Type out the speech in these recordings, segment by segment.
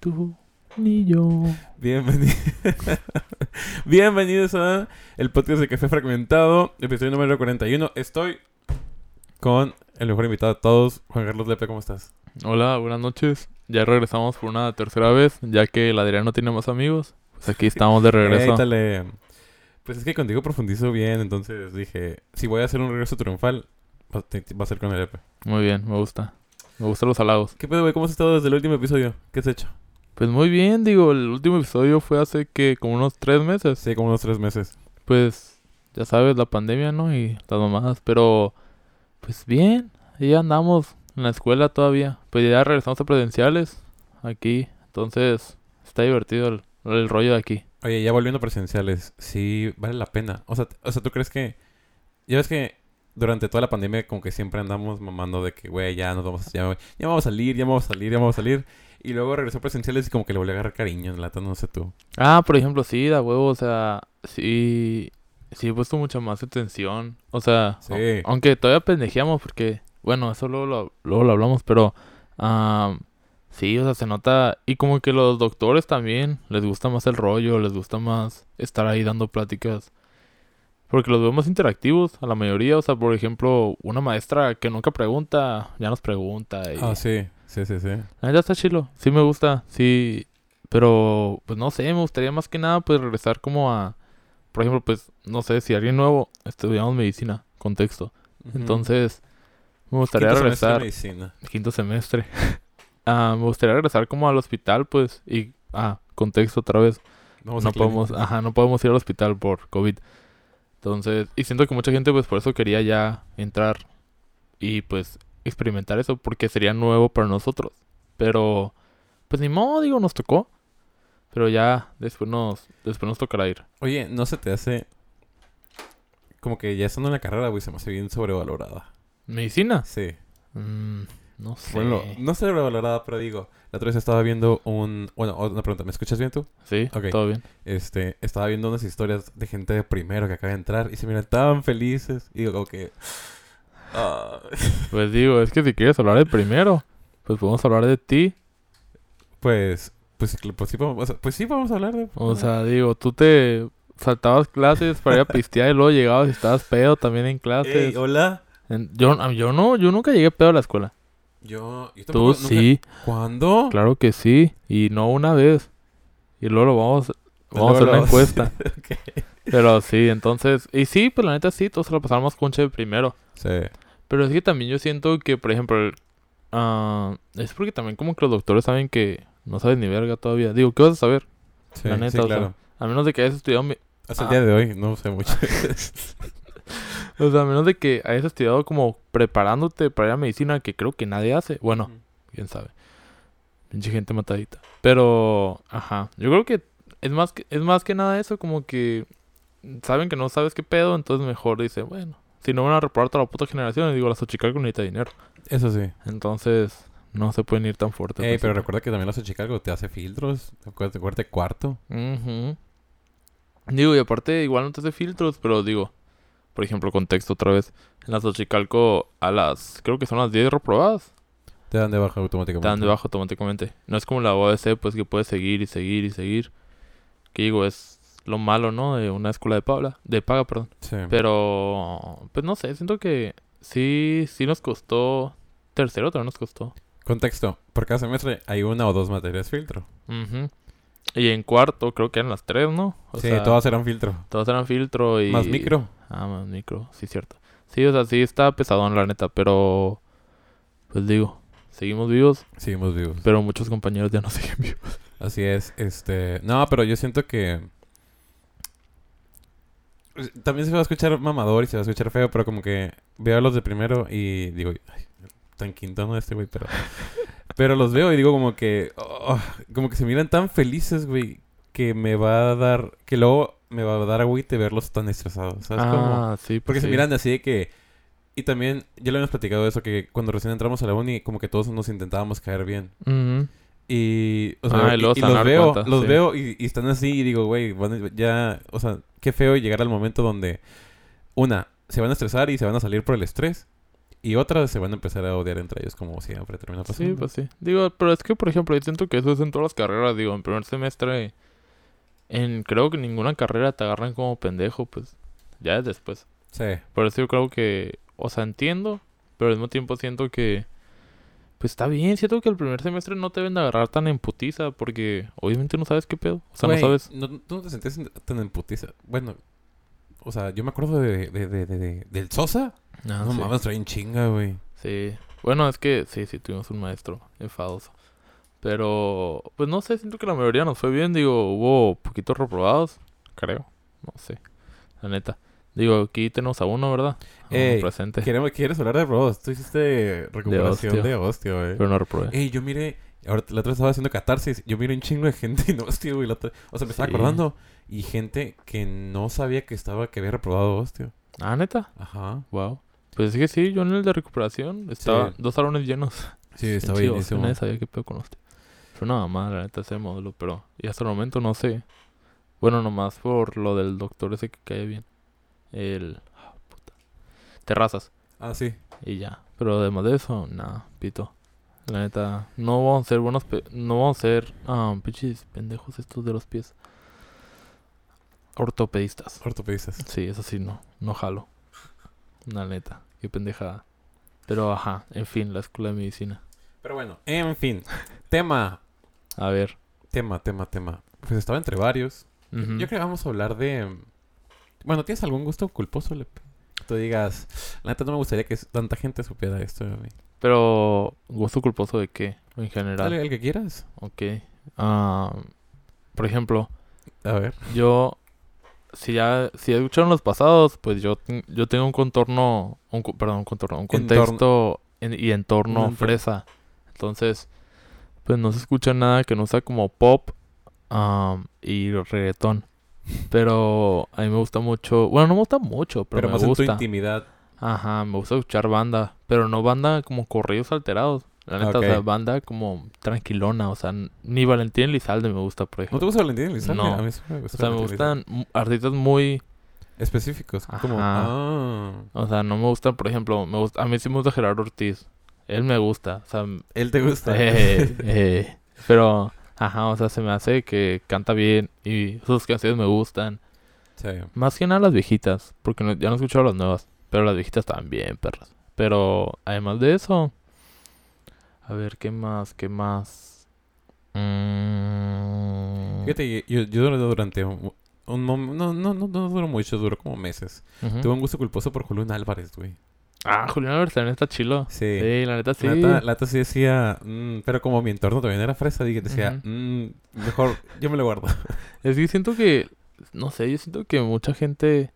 tú ni yo. Bienvenido. Bienvenidos a el podcast de Café Fragmentado, episodio número 41. Estoy con el mejor invitado de todos, Juan Carlos Lepe, ¿cómo estás? Hola, buenas noches. Ya regresamos por una tercera vez, ya que el Adrián no tiene más amigos. Pues aquí estamos de regreso. Éítale. Pues es que contigo profundizo bien, entonces dije, si voy a hacer un regreso triunfal, va a ser con el Lepe. Muy bien, me gusta. Me gustan los halagos. ¿Qué pedo, güey? ¿Cómo has estado desde el último episodio? ¿Qué has hecho? Pues muy bien, digo, el último episodio fue hace que como unos tres meses. Sí, como unos tres meses. Pues ya sabes, la pandemia, ¿no? Y las mamadas. Pero, pues bien, ahí andamos en la escuela todavía. Pues ya regresamos a presenciales aquí. Entonces, está divertido el, el rollo de aquí. Oye, ya volviendo a presenciales, sí vale la pena. O sea, o sea, ¿tú crees que... Ya ves que durante toda la pandemia como que siempre andamos mamando de que, güey, ya nos vamos, ya, ya vamos a salir, ya vamos a salir, ya vamos a salir. Y luego regresó a presenciales y como que le volvió a agarrar cariño, lata, no sé tú. Ah, por ejemplo, sí, da huevo, o sea, sí, sí he puesto mucha más atención. O sea, Sí. au- aunque todavía pendejeamos porque, bueno, eso luego lo, luego lo hablamos, pero am, sí, o sea, se nota. Y como que los doctores también les gusta más el rollo, les gusta más estar ahí dando pláticas. Porque los veo más interactivos a la mayoría. O sea, por ejemplo, una maestra que nunca pregunta, ya nos pregunta. Y... Ah, sí, sí, sí, sí. La neta está chilo, sí me gusta, sí, pero pues no sé, me gustaría más que nada pues regresar como a, por ejemplo, pues no sé, si alguien nuevo estudiamos medicina, contexto, entonces me gustaría Quinto semestre de regresar, medicina. quinto semestre, Ah, me gustaría regresar como al hospital pues y, ah, contexto otra vez, Vamos no podemos, ajá, no podemos ir al hospital por COVID, entonces, y siento que mucha gente pues por eso quería ya entrar. Y pues experimentar eso porque sería nuevo para nosotros. Pero pues ni modo, digo, nos tocó. Pero ya después nos después nos tocará ir. Oye, ¿no se te hace... Como que ya estando en la carrera, güey, se me hace bien sobrevalorada. ¿Medicina? Sí. Mm, no sé. Bueno, no sobrevalorada, pero digo, la otra vez estaba viendo un... Bueno, una pregunta, ¿me escuchas bien tú? Sí, Ok. todo bien. Este, estaba viendo unas historias de gente de primero que acaba de entrar y se miran tan felices. Y digo, como que... ah, Pues digo, es que si quieres hablar de primero, pues podemos hablar de ti. pues, pues, pues sí, sea, pues sí, vamos a hablar de... O sea, digo, tú te saltabas clases para ir a pistear y luego llegabas y estabas pedo también en clases. Ey, hola. En- yo, yo no, yo nunca llegué pedo a la escuela. Yo, yo Tú nunca- sí. ¿Cuándo? Claro que sí, y no una vez. Y luego lo vamos, vamos a hacer una lo- encuesta. Pero sí, entonces, y sí, pues la neta sí, todos se la pasaron más conche primero. Sí. Pero es que también yo siento que, por ejemplo, ah, es porque también como que los doctores saben que no sabes ni verga todavía. Digo, ¿qué vas a saber? Sí, La neta, sí, o sea, claro. A menos de que hayas estudiado, me- Hasta el ah. día de hoy no sé mucho. o sea, a menos de que hayas estudiado como preparándote para ir a medicina, que creo que nadie hace. Bueno, quién sabe. Pinche gente matadita. Pero, ajá. Yo creo que es más que, es más que nada eso, como que saben que no sabes qué pedo, entonces mejor dice, bueno, si no van a reprobar toda la puta generación, digo, la Xochicalco necesita dinero. Eso sí. Entonces, no se pueden ir tan fuerte. Ey, pero recuerda que también los de Chicago te hace filtros. Acuérdate cuarto. Digo, y aparte, igual no te hace filtros, pero digo, por ejemplo, contexto otra vez. En la Xochicalco, a las, creo que son las 10 reprobadas. Te dan de baja automáticamente. Te dan de baja automáticamente. No es como la OAC, pues que puedes seguir y seguir y seguir. Que digo, es lo malo, ¿no? De una escuela de paga, de paga, perdón. Sí. Pero, pues no sé, siento que sí, sí nos costó. Tercero también nos costó. Contexto. Por cada semestre hay una o dos materias filtro. Ujú. Y en cuarto, creo que eran las tres, ¿no? O sí, sea, todas eran filtro. todas eran filtro y. Más micro. Ah, más micro, sí, cierto. Sí, o sea, sí está pesadón, la neta, pero. Pues digo, seguimos vivos, Seguimos vivos. pero muchos compañeros ya no siguen vivos. Así es, este... No, pero yo siento que... También se va a escuchar mamador y se va a escuchar feo, pero como que veo a los de primero y digo, ay, tan quinto no este güey, pero... pero los veo y digo como que... oh, como que se miran tan felices, güey, que me va a dar... Que luego me va a dar agüite verlos tan estresados, ¿sabes? Ah, sí, Porque pues se sí. miran así de que... Y también, ya lo habíamos platicado eso, que cuando recién entramos a la uni, como que todos nos intentábamos caer bien. Ujú. Y, o sea, Ah, y los veo, cuenta, los sí. veo y, y están así y digo, güey, ya, o sea, qué feo llegar al momento donde, una, se van a estresar y se van a salir por el estrés. Y otras se van a empezar a odiar entre ellos, como siempre termina pasando. Sí, pues sí. Digo, pero es que, por ejemplo, yo siento que eso es en todas las carreras. Digo, en primer semestre, en creo que ninguna carrera te agarran como pendejo, pues ya es después. Sí. Por eso yo creo que, o sea, entiendo, pero al mismo tiempo siento que, pues está bien, siento que el primer semestre no te deben de agarrar tan en putiza, porque obviamente no sabes qué pedo. O sea, no sabes. No, tú no te sentías en- tan en putiza. Bueno, o sea, yo me acuerdo de, de, de, de- de- del Sosa. Ah, no sí. mames, trae en chinga, güey. Sí. Bueno, es que sí, sí, tuvimos un maestro enfadoso. Pero, pues no sé, siento que la mayoría nos fue bien. Digo, hubo poquitos reprobados, creo. No sé. La neta. Digo, aquí tenemos a uno, ¿verdad? A uno Ey, presente. Queremos, ¿Quieres hablar de Bros? Tú hiciste recuperación hostio. de hostia, güey. Pero no reprobé. Ey, yo miré, ahora la otra vez estaba haciendo catarsis, yo miré un chingo de gente y no, hostia, güey, la otra- o sea, me estaba acordando, y gente que no sabía que estaba, que había reprobado hostia. Ah, neta. Ajá. Wow. Pues es que sí, yo en el de recuperación estaba Sí. dos salones llenos. Sí, Bien estaba bienísimo. Nadie sabía qué pedo con usted. Fue una mamada, la neta, ese módulo, pero... Y hasta el momento no sé. Bueno, nomás por lo del doctor ese que cae bien. El... ah, puta. Terrazas. Ah, sí. Y ya. Pero además de eso, nada, pito. La neta, no vamos a ser buenos... pe- No vamos a ser... ah, pinches pendejos estos de los pies. Ortopedistas. Ortopedistas. Sí, eso sí, no. No jalo. La neta. Qué pendejada. Pero ajá, en fin, la escuela de medicina. Pero bueno, en fin. tema, A ver. tema, tema, tema. Pues estaba entre varios. ujú. Yo creo que vamos a hablar de... Bueno, ¿tienes algún gusto culposo, Lep? Tú digas, la neta no me gustaría que tanta gente supiera esto de mí. Pero, ¿gusto culposo de qué? En general. Dale, el que quieras. Ok. Ah, por ejemplo, A ver. yo... Si ya... Si escucharon los pasados, pues yo, yo tengo un contorno... Un, perdón, un contorno. Un contexto en- y entorno fresa. Entonces, pues no se escucha nada que no sea como pop am, y reggaetón. Pero a mí me gusta mucho... Bueno, no me gusta mucho, pero, Pero, me más en gusta. tu intimidad. Ajá, me gusta escuchar banda, pero no banda como corridos alterados. La neta, o sea, banda como tranquilona, o sea, ni Valentín Elizalde me gusta, por ¿No ejemplo. te gusta Valentín Elizalde? No. A mí sí me gusta o sea, me gustan artistas muy. Específicos. Como, ah, o sea, no me gustan, por ejemplo, me gusta, a mí sí me gusta Gerardo Ortiz. Él me gusta, o sea, él te gusta. eh, eh, pero, ajá, o sea, se me hace que canta bien y sus canciones me gustan. Sí. Más que nada las viejitas, porque no- ya no he escuchado las nuevas, pero las viejitas también, perras. Pero además de eso, a ver, ¿qué más? ¿Qué más? Mm, Fíjate, yo, yo duré durante un, un no, no, no, no duró mucho, duró como meses. ujú. Tuve un gusto culposo por Julián Álvarez, güey. Ah, Julián también está chilo. Sí. Sí, la neta sí. La neta, la neta sí decía, mm, pero como mi entorno también era fresa, dije, decía, mm, mejor yo me lo guardo. Es que siento que, no sé, yo siento que mucha gente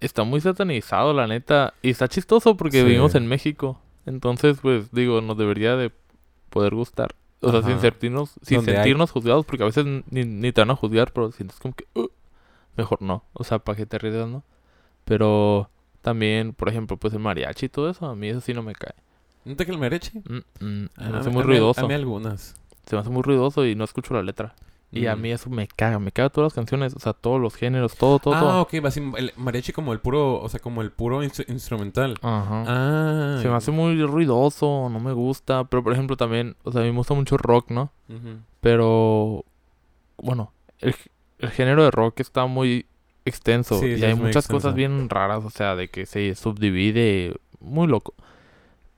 está muy satanizado, la neta. Y está chistoso porque Sí. vivimos en México. Entonces, pues, digo, nos debería de poder gustar. O sea, sin sentirnos, sin hay- sentirnos juzgados, porque a veces ni, ni te van a juzgar, pero sientes como que, "Uh", mejor no. O sea, para que te ríes, ¿no? Pero también, por ejemplo, pues el mariachi y todo eso, a mí eso sí no me cae. ¿No te que el? Mm, mm, se A me hace muy a mí- ruidoso. A mí algunas. Se me hace muy ruidoso y no escucho la letra. Y a Mm. mí eso me caga, me caga todas las canciones, o sea, todos los géneros, todo, todo, ah, todo. ok, va así, el mariachi como el puro, o sea, como el puro instru- instrumental. Ajá. Ah. Se me hace muy ruidoso, no me gusta. Pero por ejemplo también, o sea, a mí me gusta mucho rock, ¿no? Pero, bueno, el, el género de rock está muy extenso. Sí, y hay muchas extenso. cosas bien raras, o sea, de que se subdivide muy loco.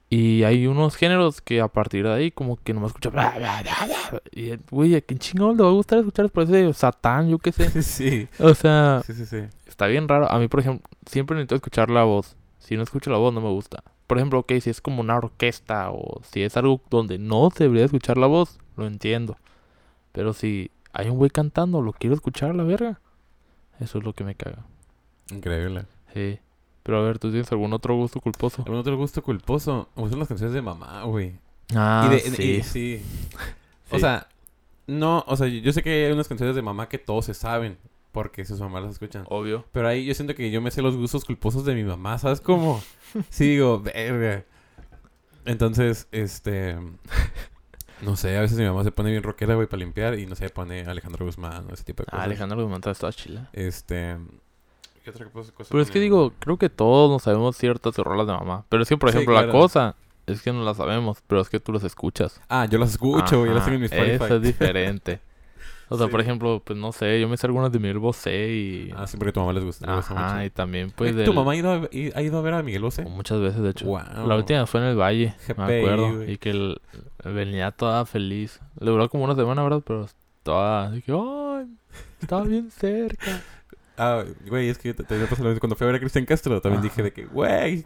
Y hay unos géneros que a partir de ahí como que nomás escucha... bla, bla, bla. Y, güey, ¿a quién chingón le va a gustar escuchar por ese Satán, yo qué sé? sí. O sea, Sí, sí, está bien raro. A mí, por ejemplo, siempre necesito escuchar la voz. Si no escucho la voz, no me gusta. Por ejemplo, ok, si es como una orquesta o si es algo donde no se debería escuchar la voz, lo entiendo. Pero si hay un güey cantando, lo quiero escuchar a la verga. Eso es lo que me caga. Increíble. Sí. Pero a ver, ¿tú tienes algún otro gusto culposo? ¿Algún otro gusto culposo? Me gustan las canciones de mamá, güey. Ah, y de, sí. y- sí. O Sí. sea, no, o sea, yo sé que hay unas canciones de mamá que todos se saben porque sus mamás las escuchan. Obvio. Pero ahí yo siento que yo me sé los gustos culposos de mi mamá, ¿sabes cómo? Sí, digo, verga. Entonces, este. No sé, a veces mi mamá se pone bien rockera, güey, para limpiar y no sé, pone Alejandro Guzmán o ese tipo de cosas. Ah, Alejandro Guzmán está toda chila. Este. ¿Qué otra cosa? cosa Pero es que digo, creo que todos nos sabemos ciertas rolas de mamá. Pero es que, por Sí, ejemplo, la cosa es que no las sabemos, pero es que tú las escuchas. Ah, yo las escucho, güey. Yo las Ajá, tengo en mi Spotify. Eso es diferente. O sea, Sí. por ejemplo, pues no sé, yo me sé algunas de Miguel Bosé y... Ah, sí, porque a tu mamá les gusta. le gusta Ajá, mucho. y también pues del- ¿Tu mamá ha ido, a, ha ido a ver a Miguel Bosé? Muchas veces, de hecho. La última fue en el Valle, GPI, me acuerdo. Y que el- venía toda feliz. Le duró como una semana, ¿verdad? Pero toda... Dije, ¡ay! Estaba bien cerca. Ah, güey, es que te, te lo mismo. Cuando fui a ver a Cristian Castro, también Ajá. dije de que, güey,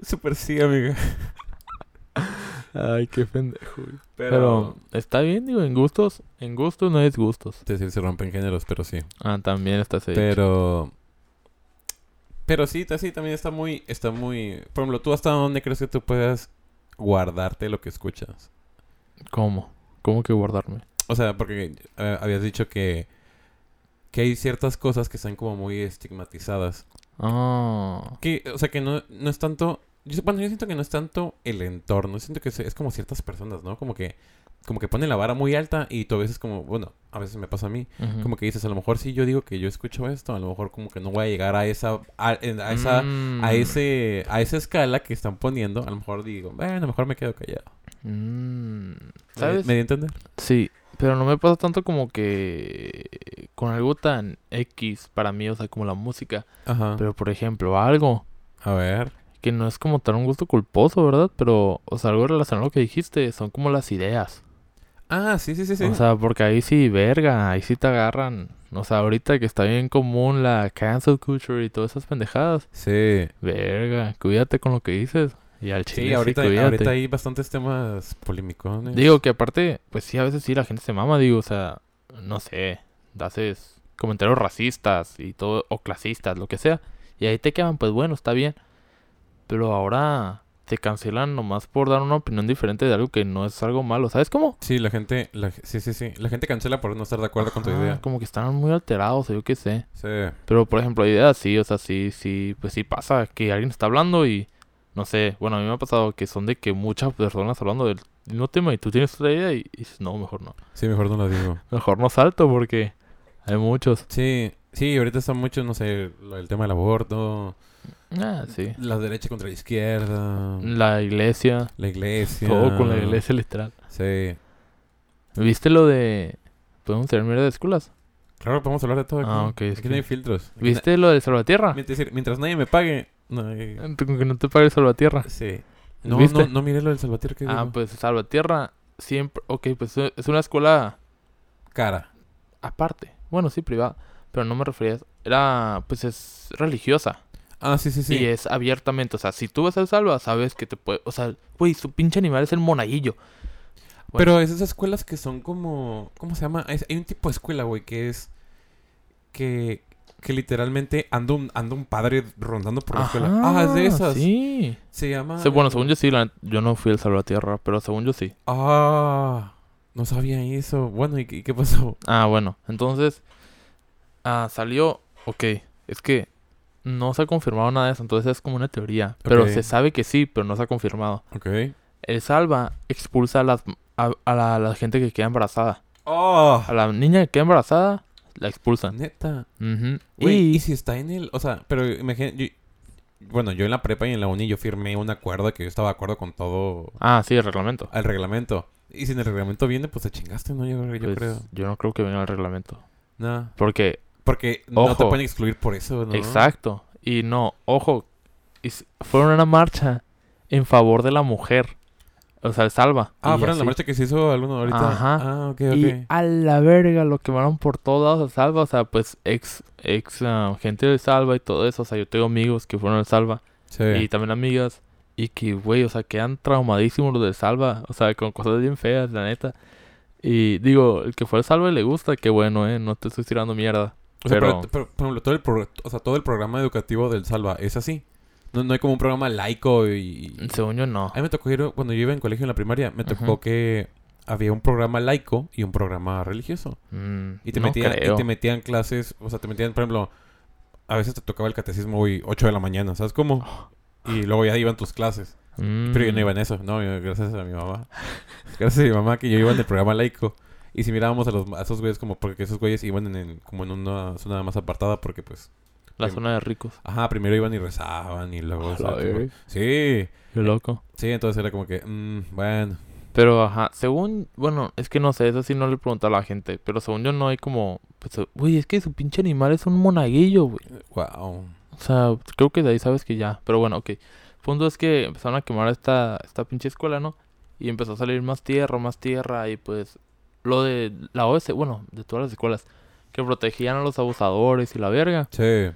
súper sí, amiga. Ay, qué pendejo, güey. Pero... Pero está bien, digo, en gustos, en gustos no es gustos. Es decir, se rompen géneros, pero sí. Ah, también está dicho. Pero... Pero sí, sí, también está muy... Está muy... Por ejemplo, ¿tú hasta dónde crees que tú puedas guardarte lo que escuchas? ¿Cómo? ¿Cómo que guardarme? O sea, porque eh, habías dicho que... Que hay ciertas cosas que están como muy estigmatizadas. Ah, Que, o sea, que no, no es tanto... Yo, bueno, yo siento que no es tanto el entorno. Siento que es, es como ciertas personas, ¿no? Como que... Como que ponen la vara muy alta y tú a veces como... Bueno, a veces me pasa a mí. Como que dices, a lo mejor si yo digo que yo escucho esto, a lo mejor como que no voy a llegar a esa... A, en- a esa... Mm, A ese... A esa escala que están poniendo. A lo mejor digo, bueno, mejor me quedo callado. mm, ¿Me- ¿Sabes? ¿Me di a entender? Sí, pero no me pasa tanto como que con algo tan X para mí, o sea, como la música. Ajá. Pero, por ejemplo, algo A ver. Que no es como tan un gusto culposo, ¿verdad? Pero, o sea, algo relacionado a lo que dijiste, son como las ideas. Ah, sí, sí, sí, sí. O sea, porque ahí sí, verga, ahí sí te agarran. O sea, ahorita que está bien común la cancel culture y todas esas pendejadas. sí. Verga, cuídate con lo que dices. Y al chile Sí, ahorita, ahorita hay bastantes temas polémicos. Digo que aparte, pues sí, a veces sí la gente se mama, digo, o sea, no sé, haces comentarios racistas y todo, o clasistas, lo que sea, y ahí te quedan, pues bueno, está bien. Pero ahora te cancelan nomás por dar una opinión diferente de algo que no es algo malo, ¿sabes cómo? Sí, la gente... La, sí, sí, sí. La gente cancela por no estar de acuerdo con tu idea. Como que están muy alterados, yo qué sé. Sí. Pero por ejemplo, ideas sí, o sea, sí, sí, pues sí pasa que alguien está hablando y no sé, bueno, a mí me ha pasado que son de que muchas personas hablando del mismo tema y tú tienes otra idea y, y dices, no, mejor no. Sí, mejor no lo digo. Mejor no salto porque hay muchos. Sí, sí, ahorita está mucho, no sé, el tema del aborto, Ah, sí. la derecha contra la izquierda, La iglesia, la iglesia. todo con la iglesia literal. Sí. ¿Viste lo de... ¿Podemos tener mierda de escuelas? Claro, podemos hablar de todo aquí. Ah, ok, es Aquí no hay filtros. Aquí ¿Viste lo de Salvatierra? Mientras, decir, mientras nadie me pague... No, hay- Con que no te pague Salvatierra. Sí. No, ¿Viste? no, no miré lo del Salvatierra que Ah, pues Salvatierra siempre... Ok, pues es una escuela Cara. aparte. Bueno, sí, privada. Pero no me refería a. Era, pues es religiosa. Ah, sí, sí, sí. Y es abiertamente. O sea, si tú vas al Salva, sabes que te puede... O sea, güey, su pinche animal es el monaguillo. Bueno, Pero es esas escuelas que son como... ¿Cómo se llama? Es- hay un tipo de escuela, güey, que es... Que... Que literalmente anda un, anda un padre rondando por la escuela. Ah, es de esas. Sí. Se llama... Sí, bueno, según yo sí, la- yo no fui al Salvatierra, pero según yo sí. Ah, no sabía eso. Bueno, ¿y, qué- y qué pasó? Ah, bueno, entonces ah, salió, ok, es que no se ha confirmado nada de eso, entonces es como una teoría, pero se sabe que sí, pero no se ha confirmado. Ok. El Salva expulsa a, las, a, a la, a la gente que queda embarazada. Oh, A la niña que queda embarazada, la expulsan. neta. Güey, Y, y si está en el, o sea, pero imagínate, bueno, yo en la prepa y en la uni yo firmé un acuerdo que yo estaba de acuerdo con todo Ah, sí, el reglamento. el reglamento. Y si en el reglamento viene, pues te chingaste, ¿no? Yo, yo Pues, creo. yo no creo que venga el reglamento. No. Porque, Porque no te pueden excluir por eso, ¿no? exacto. Y no, ojo, fueron a una marcha en favor de la mujer. O sea, el Salva. Ah, fueron la marcha que se hizo alguno ahorita. Ajá. Ah, ok, Y ok. a la verga lo quemaron por todos lados a Salva. O sea, pues ex, ex ah, gente de Salva y todo eso. O sea, yo tengo amigos que fueron al Salva. Sí. Y también amigas. Y que, güey, o sea, quedan traumadísimos los de Salva. O sea, con cosas bien feas, la neta. Y digo, el que fue al Salva y le gusta, qué bueno, eh. No te estoy tirando mierda. O sea, pero- pero, pero, por ejemplo, todo el, pro- o sea, todo el programa educativo del Salva es así. No, no hay como un programa laico y... Según yo, no. A mí me tocó ir, cuando yo iba en colegio en la primaria, me tocó que había un programa laico y un programa religioso. Mm, Y te, no metían, y te metían clases, o sea, te metían, por ejemplo, a veces te tocaba el catecismo, güey, 8 de la mañana, ¿sabes cómo? Y luego ya iban tus clases. Pero yo no Mm. iba en eso, no, yo- gracias a mi mamá. Gracias a mi mamá que yo iba en el programa laico. Y si mirábamos a, los, a esos güeyes como porque esos güeyes iban en, el- como en una zona más apartada porque pues La prim- zona de ricos. Ajá, primero iban y rezaban y luego... o A sea, la tipo- verga. sí, Qué loco. sí, entonces era como que, mm, bueno, Pero, ajá, según, bueno, es que no sé, eso sí no le he preguntado a la gente, pero según yo no hay como, pues, güey, es que su pinche animal es un monaguillo, güey. wow. O sea, creo que de ahí sabes que ya, pero bueno, ok. El punto es que empezaron a quemar esta, esta pinche escuela, ¿no? Y empezó a salir más tierra, más tierra, y pues, lo de la OS, bueno, de todas las escuelas, que protegían a los abusadores y la verga. Sí.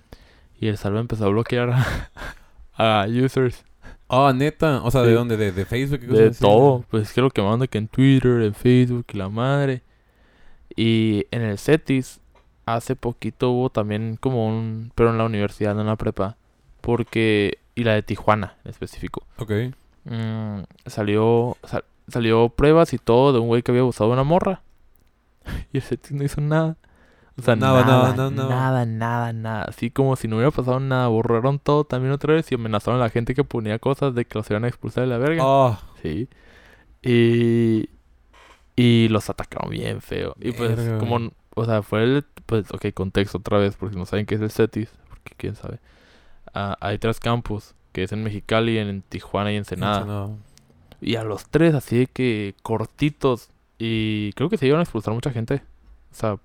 Y el salve empezó a bloquear a, a users Ah, neta, o sea, ¿de dónde? ¿De, de Facebook? de así? todo. Pues es que lo que manda que en Twitter, en Facebook y la madre. Y en el CETIS, hace poquito hubo también como un. Pero en la universidad, no en la prepa. Porque. Y la de Tijuana en específico. Ok. mm, salió. sal- salió pruebas y todo de un güey que había abusado de una morra. Y el CETIS no hizo nada. O sea, Nada, nada, nada, nada, nada, nada, nada. Así como si no hubiera pasado nada. Borraron todo también otra vez y amenazaron a la gente que ponía cosas de que los iban a expulsar de la verga. Ah, Sí. Y, y los atacaron bien feo. Y pues, Verga, como, o sea, fue el, pues, ok, contexto otra vez, porque no saben qué es el CETIS, porque quién sabe. Ah, hay tres campus, que es en Mexicali, en Tijuana y Ensenada. Ensenada. Y a los tres, así de que cortitos. Y creo que se iban a expulsar mucha gente. O sea,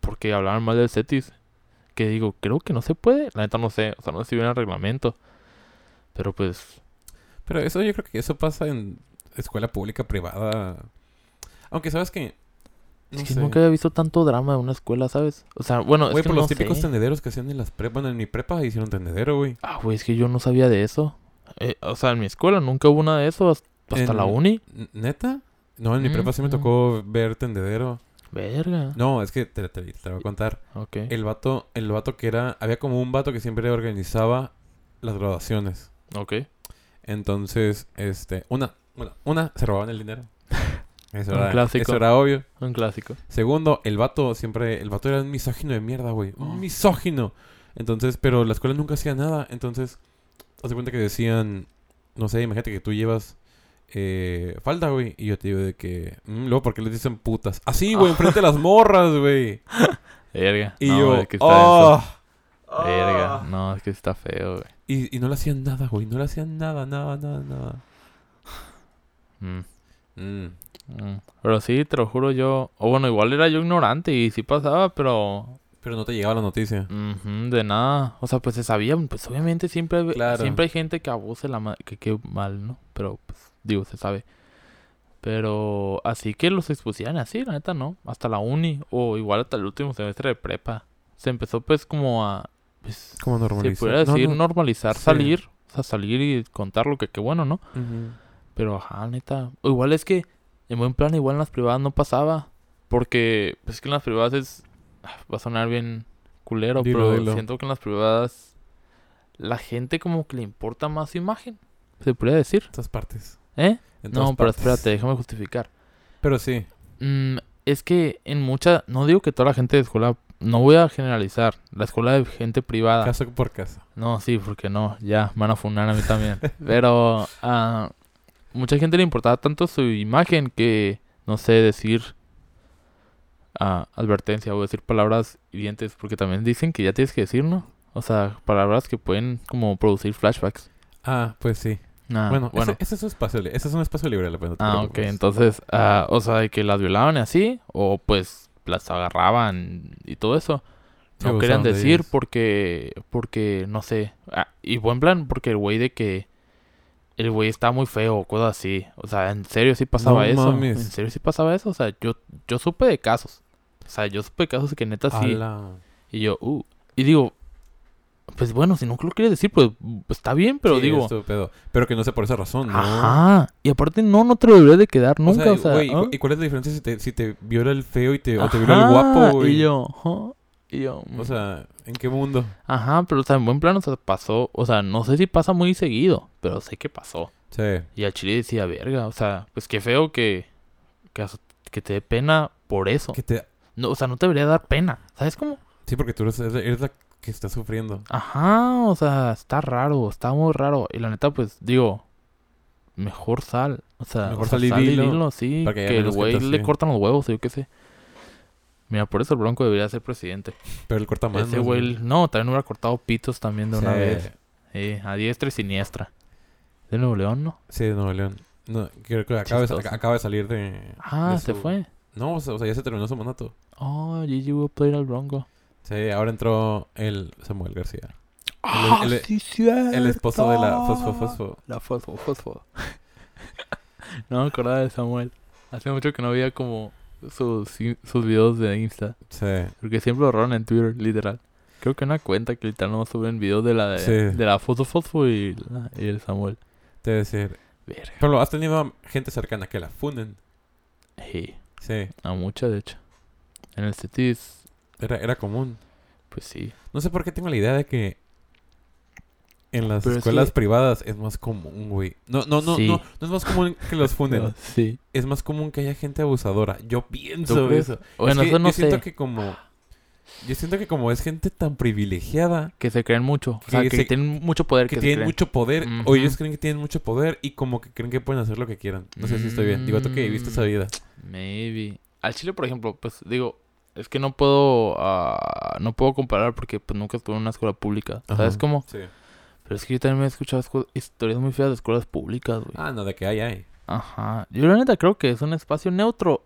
porque hablaban mal del CETIS. Que digo, creo que no se puede. La neta no sé. O sea, no sé si viene el reglamento. Pero pues, Pero eso yo creo que eso pasa en escuela pública, privada. Aunque sabes que. No es que sé. nunca había visto tanto drama en una escuela, ¿sabes? O sea, bueno, Güey, es que por no los típicos sé. tendederos que hacían en las prepas. Bueno, en mi prepa hicieron tendedero, güey. Ah, güey, es que yo no sabía de eso. Eh, o sea, en mi escuela nunca hubo nada de eso hasta, En- la uni. ¿Neta? No, en mi Mm, prepa sí me mm. tocó ver tendedero. Verga. No, es que te, te, voy a contar. Ok. El vato, el vato que era... Había como un vato que siempre organizaba las graduaciones. Ok. Entonces, este... Una, una, una se robaban el dinero. Eso Un era, clásico. eso era obvio. Un clásico. Segundo, el vato siempre... El vato era un misógino de mierda, güey. Un misógino. Entonces, pero la escuela nunca hacía nada. Entonces, haz de cuenta que decían... No sé, imagínate que tú llevas... Eh, falda, güey. Y yo te digo de que... "Mm, luego, ¿por qué les dicen putas? Así, güey, enfrente de las morras, güey. Verga. Y no, yo... es que está "Oh". denso. Verga. No, es que está feo, güey. Y, y no le hacían nada, güey. No le hacían nada, nada, nada, nada. Mm, Mm. mm. Pero sí, te lo juro yo. O bueno, igual era yo ignorante y sí pasaba, pero. Pero no te llegaba la noticia. de nada. O sea, pues se sabía. Pues obviamente siempre, Claro. siempre hay gente que abuse la ma- que, que mal, ¿no? Pero, pues, digo, se sabe. Pero así que los expusieran así, la neta no. Hasta la uni. O igual hasta el último semestre de prepa. Se empezó pues como a. Pues, ¿Cómo se normalizar? pudiera No, decir no. normalizar Sí. salir. O sea, salir y contar lo que qué bueno, ¿no? Pero ajá, neta. O igual es que en buen plan, igual en las privadas no pasaba. Porque pues, es que en las privadas es. Ah, Va a sonar bien culero, Dilo, pero dilo. siento que en las privadas la gente como que le importa más su imagen. Se podría decir. En todas partes. ¿Eh? En No, pero espérate, déjame justificar. Pero sí. Mm, es que en mucha. No digo que toda la gente de escuela. No voy a generalizar. La escuela de gente privada. Caso por caso. No, sí, porque no, ya, me van a funar a mí también. Pero a mucha gente le importaba tanto su imagen que, no sé, decir advertencia o decir palabras hirientes, porque también dicen que ya tienes que decir, ¿no? O sea, palabras que pueden como producir flashbacks. Ah, pues sí. Ah, bueno, bueno. Ese, ese es un espacio, li- ese es un espacio libre, la. Ah, ok, entonces, ah, o sea, de que las violaban y así, o pues las agarraban y todo eso. No querían de decir porque, porque, no sé. Ah, y buen plan, porque el güey de que el güey está muy feo o cosas así. O sea, en serio sí pasaba No eso. mames. En serio sí pasaba eso. O sea, yo, yo supe de casos. O sea, yo supe casos que neta sí. Ala. Y yo, uh. Y digo, pues bueno, si no lo quieres decir, pues está bien, pero Sí, digo. pedo. Pero que no sea por esa razón, ¿no? Ajá. Y aparte, no, no te lo deberías de quedar O nunca. sea, O sea, güey, ¿y ¿ah? ¿y cuál es la diferencia si te, si te viola el feo y te, o te viola el guapo, güey? Y yo. Y yo, O sea, ¿en qué mundo? Ajá, pero o sea, en buen plan, o sea, pasó. O sea, no sé si pasa muy seguido, pero sé que pasó. Sí. Y al chile decía, verga, o sea, pues qué feo que, que, que te dé pena por eso. Que te... No, o sea, no te debería dar pena, ¿sabes cómo? Sí, porque tú eres, eres la que está sufriendo. Ajá, o sea, está raro, está muy raro. Y la neta, pues, digo, mejor sal. O sea, Mejor o sea, sal y dilo, sí. para que Que el güey le así. cortan los huevos, yo qué sé. Mira, por eso el Bronco debería ser presidente. Pero el corta manos. Ese güey, no, también hubiera cortado pitos también de una Sí. vez. Sí, a diestra y siniestra. De Nuevo León, ¿no? Sí, de Nuevo León. No, creo que acaba de, acaba de salir de... Ah, de se fue. No, o sea, ya se terminó su mandato. Oh, GG will play al Bronco. Sí, ahora entró el Samuel García. Ah, el- sí, cierto. El esposo de la Fosfo Fosfo. La fosfo, fosfo. no me acordaba de Samuel. Hace mucho que no veía como sus, sus videos de Insta. Sí. Porque siempre lo borraron en Twitter, literal. Creo que una cuenta que literal no suben videos de la de, Sí. de la foto fosfo y, la- y el Samuel. Debe decir. Verga. Pero has tenido gente cercana que la funden. Sí, Sí. a mucha de hecho. En el CETIS, Era, era común. pues sí. No sé por qué tengo la idea de que en las Pero es escuelas que- privadas es más común, güey. No, no, no, Sí. no, no es más común que los funden. Sí. es más común que haya gente abusadora. Yo pienso eso. Bueno, Es que eso no yo sé. siento que como yo siento que como es gente tan privilegiada Que se creen mucho. O sea, Que se- tienen mucho poder. que tienen mucho poder o ellos creen que tienen mucho poder y como que creen que pueden hacer lo que quieran. No sé si estoy bien. Digo, tú que viviste esa Mm. vida. Maybe. Al Chile, por ejemplo, pues digo, es que no puedo ah, no puedo comparar porque pues nunca estuve en una escuela pública. ¿Sabes cómo? Sí. Pero es que yo también me he escuchado escu- historias muy feas de escuelas públicas, güey. Ah, no, de que hay, hay. Ajá. Yo la neta creo que es un espacio neutro.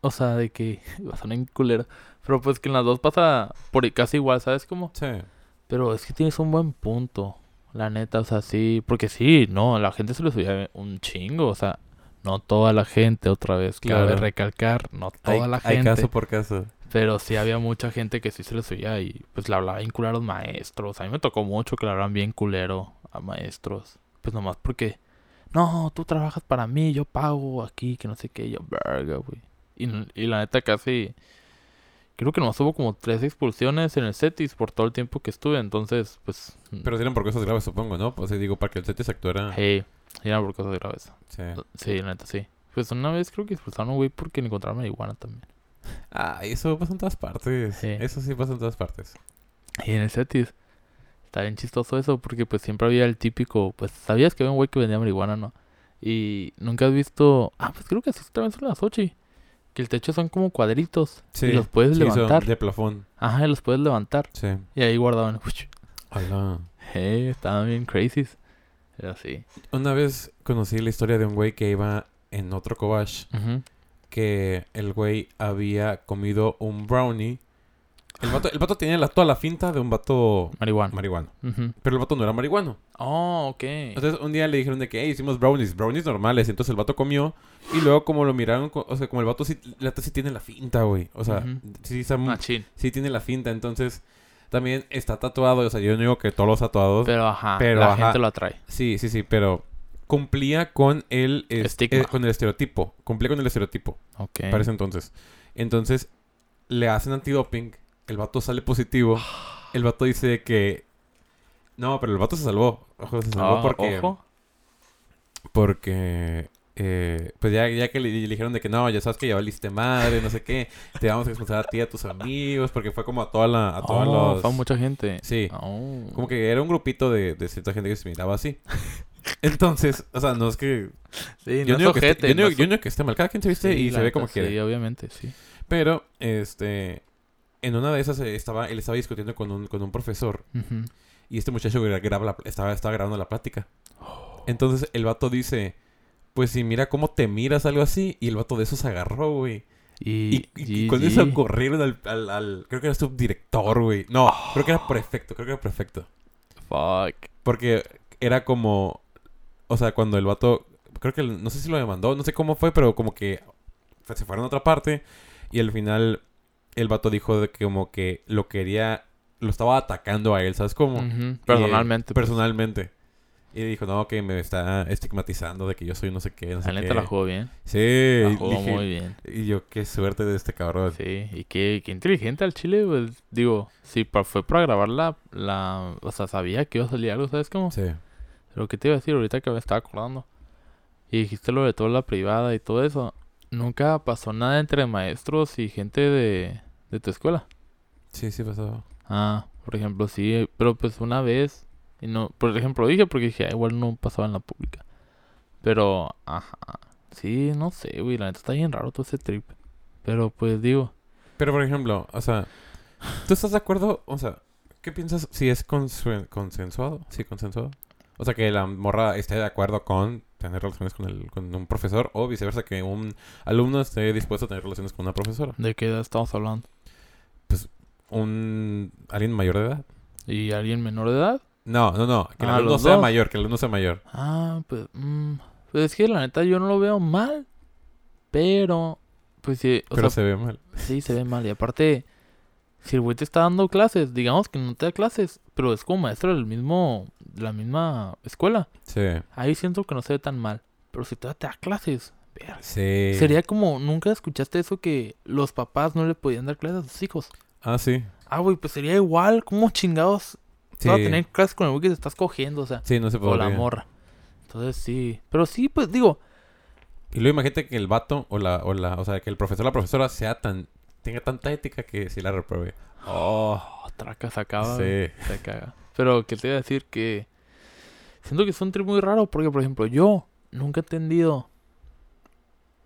O sea, de que va a sonar bien culero. Pero pues que en las dos pasa por casi igual, ¿sabes cómo? Sí. Pero es que tienes un buen punto. La neta, o sea, sí. Porque sí, no, a la gente se le subía un chingo. O sea, no toda la gente, otra vez. Cabe Claro. recalcar, no toda hay, la hay gente. caso por caso. Pero sí había mucha gente que sí se le subía y pues le hablaba bien culero a los maestros. A mí me tocó mucho que le hablaran bien culero a maestros. Pues nomás porque, no, tú trabajas para mí, yo pago aquí, que no sé qué, yo, verga, güey. Y, y la neta casi, creo que nomás hubo como tres expulsiones en el CETIS por todo el tiempo que estuve. Entonces, pues, Pero sí eran por cosas graves, supongo, ¿no? Pues sí, digo, para que el se actuara. hey, era por cosas graves. Sí. Sí, la neta sí. Pues una vez creo que expulsaron a un güey porque le encontraron marihuana también. Ah, eso pasa en todas partes. Sí. Eso sí pasa en todas partes. Y en el Cetis. Está bien chistoso eso porque pues siempre había el típico, pues sabías que había un güey que vendía marihuana, ¿no? Y nunca has visto, ah, pues creo que así también son las ocho. Que el techo son como cuadritos Sí. y los puedes sí, son levantar. de plafón. Ajá, y los puedes levantar. Sí. Y ahí guardaban. Hola. Eh, estaban bien crazy. Era así. Una vez conocí la historia de un güey que iba en otro Kobash. Ujú. Que el güey había comido un brownie. El vato, el vato tenía la, toda la finta de un vato Marihuana. marihuano. Ujú. Pero el vato no era marihuano. Oh, ok. Entonces un día le dijeron de que hey, hicimos brownies, brownies normales. Entonces el vato comió. Y luego como lo miraron, o sea, como el vato sí, la neta sí tiene la finta, güey. O sea, Ujú. sí, está mu- Machín. sí tiene la finta. Entonces también está tatuado. O sea, yo no digo que todos los tatuados. Pero ajá, Pero, la ajá. gente lo atrae. Sí, sí, sí, pero cumplía con el Estigma. eh, con el estereotipo. Cumplía con el estereotipo Ok. para ese entonces. Entonces, le hacen antidoping, el vato sale positivo. El vato dice que no, pero el vato se salvó. Ojo, se salvó Ah, porque ojo. porque eh, pues ya, ya que le, le dijeron de que no, ya sabes que ya valiste madre, no sé qué, te vamos a expulsar a ti y a tus amigos, porque fue como a toda la, a todos Oh, los fue mucha gente. Sí. Oh. Como que era un grupito de, de cierta gente que se miraba así. Entonces, o sea, no es que Sí, yo no digo que, yo no yo digo que esté mal. Cada quien se viste Sí, y se ve como quiere. Sí, obviamente, sí. Pero, este... En una de esas eh, estaba, él estaba discutiendo con un, con un profesor. Y este muchacho gra- graba la- estaba, estaba grabando la plática. Entonces el vato dice... Pues si mira cómo te miras, algo así. Y el vato de eso se agarró, güey. Y, Y, y- con eso corrieron al, al, al- Creo que era subdirector, güey. No, creo que era prefecto. Creo que era prefecto. Fuck. Porque era como. O sea, cuando el vato. Creo que. No sé si lo demandó. No sé cómo fue, pero como que. Se fueron a otra parte. Y al final. El vato dijo de que como que lo quería. Lo estaba atacando a él, ¿sabes cómo? Y, Personalmente. pues, personalmente. Y dijo, no, que me está estigmatizando de que yo soy no sé qué, no sé La neta la jugó bien. Sí, La jugó dije- muy bien. Y yo, qué suerte de este cabrón. Sí, y qué, qué inteligente al chile, pues. Digo, sí, pa- fue para grabar la, la. O sea, sabía que iba a salir algo, ¿sabes cómo? Sí. Pero que te iba a decir ahorita que me estaba acordando. Y dijiste lo de toda la privada y todo eso. Nunca pasó nada entre maestros y gente de, de tu escuela. Sí, sí pasó. Ah, por ejemplo, sí, pero pues una vez, y no, por ejemplo, dije porque dije, "Ah, igual no pasaba en la pública. Pero, ajá, sí, no sé, güey, la neta está bien raro todo ese trip. Pero pues digo, Pero, por ejemplo, o sea, ¿tú estás de acuerdo? O sea, ¿qué piensas si es consensuado? Sí, consensuado. O sea, que la morra esté de acuerdo con tener relaciones con, el, con un profesor o viceversa, que un alumno esté dispuesto a tener relaciones con una profesora. ¿De qué edad estamos hablando? Un alguien mayor de edad. ¿Y alguien menor de edad? No, no, no. Que el Ah, alumno sea dos. mayor, que el alumno sea mayor. Ah, pues, mm, pues es que la neta yo no lo veo mal. Pero, pues sí, o Pero sea, se ve mal. sí se ve mal. Y aparte, si el güey te está dando clases, digamos que no te da clases, pero es como maestro del mismo, de la misma escuela. Sí. Ahí siento que no se ve tan mal. Pero si te, te da clases, verga. Sí. Sería como, ¿nunca escuchaste eso que los papás no le podían dar clases a sus hijos? Ah, sí. Ah, güey, pues sería igual, como chingados Sí. vas a tener clases con el güey que te estás cogiendo, o sea, Sí, no se o la morra. Entonces sí, pero sí, pues digo, Y luego imagínate que el vato o la, o la, o sea, que el profesor o la profesora sea tan, tenga tanta ética que si la repruebe. Oh, oh, traca se acaba, sí. se caga. Pero que te iba a decir que siento que es un trip muy raro porque, por ejemplo, yo nunca he entendido,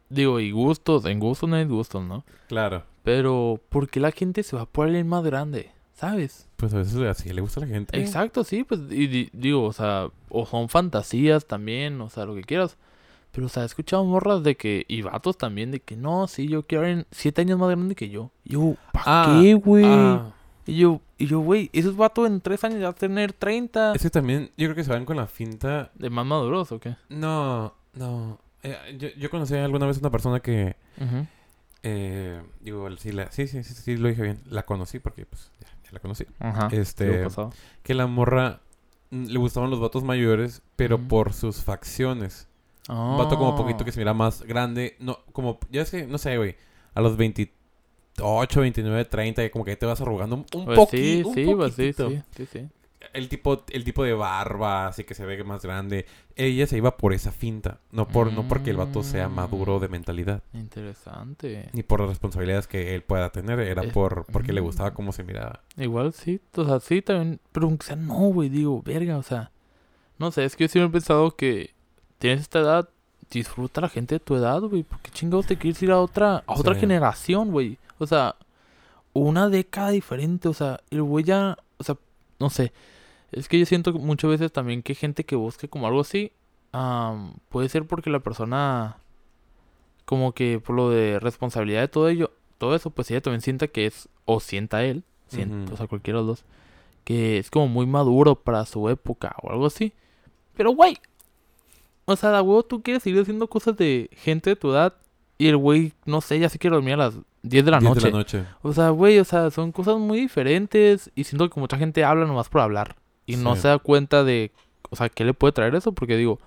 digo, y gustos, en gustos no hay gustos, ¿no? Claro. Pero, ¿por qué la gente se va por alguien más grande? ¿Sabes? Pues a veces así le gusta a la gente. Exacto, sí, pues y di- digo, o sea, o son fantasías también, o sea, lo que quieras. Pero, o sea, he escuchado morras de que, y vatos también, de que no, sí, yo quiero alguien siete años más grande que yo. Y yo, ¿para Ah, qué, güey? Ah, Y yo, y yo, güey, esos vatos en tres años ya va a tener 30 es que también, yo creo que se van con la finta. de más maduros, ¿o qué? No, no. Eh, yo, yo conocí alguna vez a una persona que, Ujú. Eh, digo, sí, la, sí, sí, sí, sí, lo dije bien. La conocí porque, pues, ya, ya la conocí. Ajá. Este, que la morra mm, le gustaban los vatos mayores, pero por sus facciones. Un vato como poquito que se mira más grande. No, como, ya es que, no sé, güey. A los 28, 29, 30, como que te vas arrugando un, un Pues poqui- sí, un sí, pues sí, sí, sí, sí. El tipo, el tipo de barba, así que se ve más grande. Ella se iba por esa finta. No por, no porque el vato sea maduro de mentalidad. Interesante. Ni por las responsabilidades que él pueda tener. Era por, porque le mm. gustaba cómo se miraba. Igual sí, o sea, sí también, pero aunque sea no, güey, digo, verga, o sea, no sé, es que yo siempre he pensado que tienes esta edad, disfruta a la gente de tu edad, güey, porque chingados te quieres ir a otra, a otra Sí. generación, güey, o sea, una década diferente, o sea, el güey ya, no sé, es que yo siento muchas veces también que gente que busque como algo así, puede ser porque la persona, como que por lo de responsabilidad de todo ello, todo eso, pues ella también sienta que es, o sienta él, siento, Ujú. o sea, cualquiera de los dos, que es como muy maduro para su época o algo así. Pero, güey, o sea, da huevo, tú quieres seguir haciendo cosas de gente de tu edad y el güey, no sé, ya se quiere dormir a las 10 de la 10 noche. de la noche. O sea, güey, o sea, son cosas muy diferentes y siento que mucha gente habla nomás por hablar y no se da cuenta de, o sea, qué le puede traer eso, porque digo,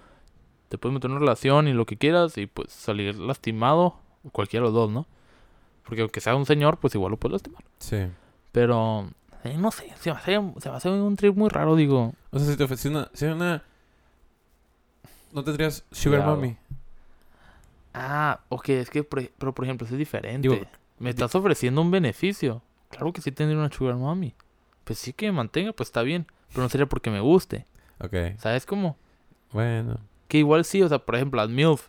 te puedes meter en una relación y lo que quieras y pues salir lastimado, cualquiera de los dos, ¿no? Porque aunque sea un señor, pues igual lo puedes lastimar. Sí. Pero, eh, no sé, se me, hace, se me hace un trip muy raro, digo. O sea, si te ofrece una, si una... ¿No tendrías Sugar. Mommy? Ah, ok, es que, por pero por ejemplo, eso es diferente. Digo, me estás ofreciendo un beneficio. Claro que sí tendría una sugar mommy. Pues sí que me mantenga, pues está bien. Pero no sería porque me guste. Ok. ¿Sabes cómo? Bueno. Que igual sí, o sea, por ejemplo, las MILF.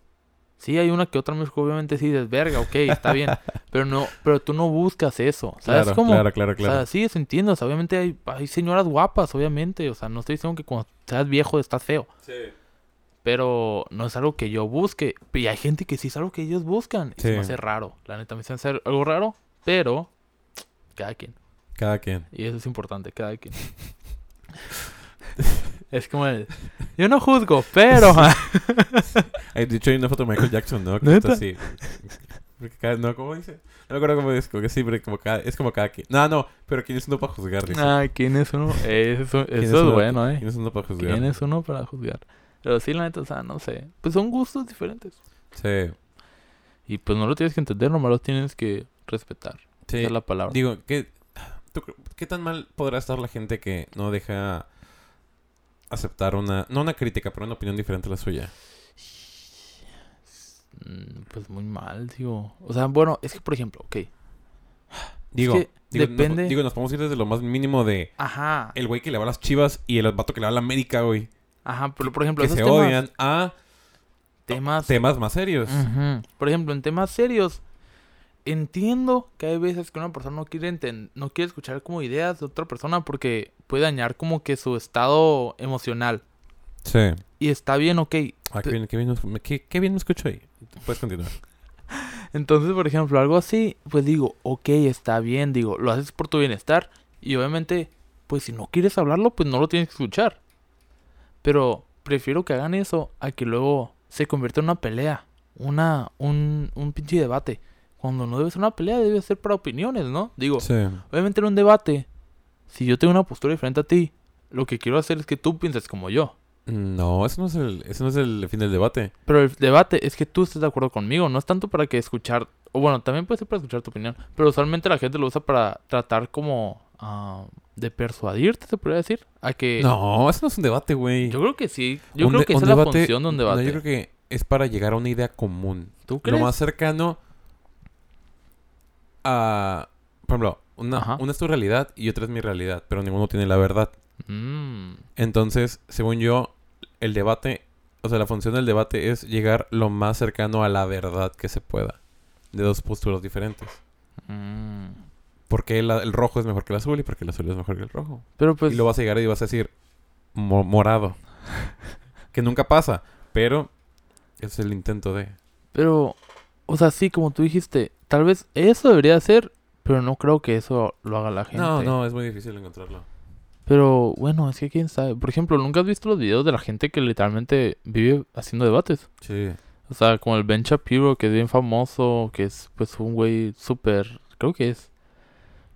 Sí, hay una que otra MILF que obviamente sí dices, verga, ok, está bien. pero no, pero tú no buscas eso. ¿Sabes Claro, cómo? claro, claro, O claro. sea, sí, eso entiendo. O sea, obviamente hay, hay señoras guapas, obviamente. O sea, no estoy diciendo que cuando seas viejo estás feo. sí. Pero no es algo que yo busque. Y hay gente que sí es algo que ellos buscan. Y se me Sí. hace raro. La neta me hace hacer algo raro. Pero cada quien. Cada quien. Y eso es importante, cada quien. es como el... Yo no juzgo, pero... De hecho, hay una foto de Michael Jackson, ¿no? Que ¿Neta? está así. Cada- no, ¿cómo dice? No me acuerdo cómo es, como que sí, pero como cada, es como cada quien. No, no, pero ¿quién es uno para juzgar? Dice. ah, ¿quién es uno? Eso, eso ¿Quién es, uno- bueno, ¿eh? ¿Quién es uno para juzgar? ¿Quién es uno para juzgar? Pero sí, la neta, o sea, no sé. Pues son gustos diferentes. Sí. Y pues no lo tienes que entender, nomás lo tienes que respetar. Sí. Esa es la palabra. Digo, ¿qué, tú ¿qué tan mal podrá estar la gente que no deja aceptar una, no una crítica, pero una opinión diferente a la suya? Mm, Pues muy mal, digo. O sea, bueno, es que, por ejemplo, ok. Digo, que digo, nos- depende- digo, nos podemos ir desde lo más mínimo de Ajá. el güey que le va a las chivas y el vato que le va a la América, güey. Ajá, pero por ejemplo, Que esos se temas, odian a temas temas más serios. Por ejemplo, en temas serios, entiendo que hay veces que una persona no quiere no quiere escuchar como ideas de otra persona porque puede dañar como que su estado emocional. Sí. Y está bien, ok. Ah, qué bien, qué bien, me- qué- qué bien me escucho ahí. Puedes continuar. Entonces, por ejemplo, algo así, pues digo, ok, está bien, digo, lo haces por tu bienestar. Y obviamente, pues si no quieres hablarlo, pues no lo tienes que escuchar. Pero prefiero que hagan eso a que luego se convierta en una pelea, una, un, un pinche debate. Cuando no debe ser una pelea, debe ser para opiniones, ¿no? Digo, Sí. obviamente en un debate, si yo tengo una postura diferente a ti, lo que quiero hacer es que tú pienses como yo. No, eso no es el, eso no es el fin del debate. Pero el debate es que tú estés de acuerdo conmigo, no es tanto para que escuchar, o bueno, también puede ser para escuchar tu opinión, pero usualmente la gente lo usa para tratar como ah, de persuadirte, se podría decir, a que... No, eso no es un debate, güey. Yo creo que sí, yo Un creo que esa es la función de un debate. No, yo creo que es para llegar a una idea común. ¿Tú crees? Lo más cercano a... Por ejemplo, una, Ajá. una es tu realidad y otra es mi realidad, pero ninguno tiene la verdad. Mm, Entonces, según yo, el debate, o sea, la función del debate es llegar lo más cercano a la verdad que se pueda. De dos posturas diferentes. mm. ¿Por qué el rojo es mejor que el azul y por qué el azul es mejor que el rojo? Pero pues... y lo vas a llegar y vas a decir mo- morado. que nunca pasa, pero es el intento de... Pero, o sea, sí, como tú dijiste, tal vez eso debería ser, pero no creo que eso lo haga la gente. No, no, es muy difícil encontrarlo. Pero bueno, es que quién sabe. Por ejemplo, ¿nunca has visto los videos de la gente que literalmente vive haciendo debates? Sí. O sea, como el Ben Shapiro, que es bien famoso, que es pues un güey súper... Creo que es...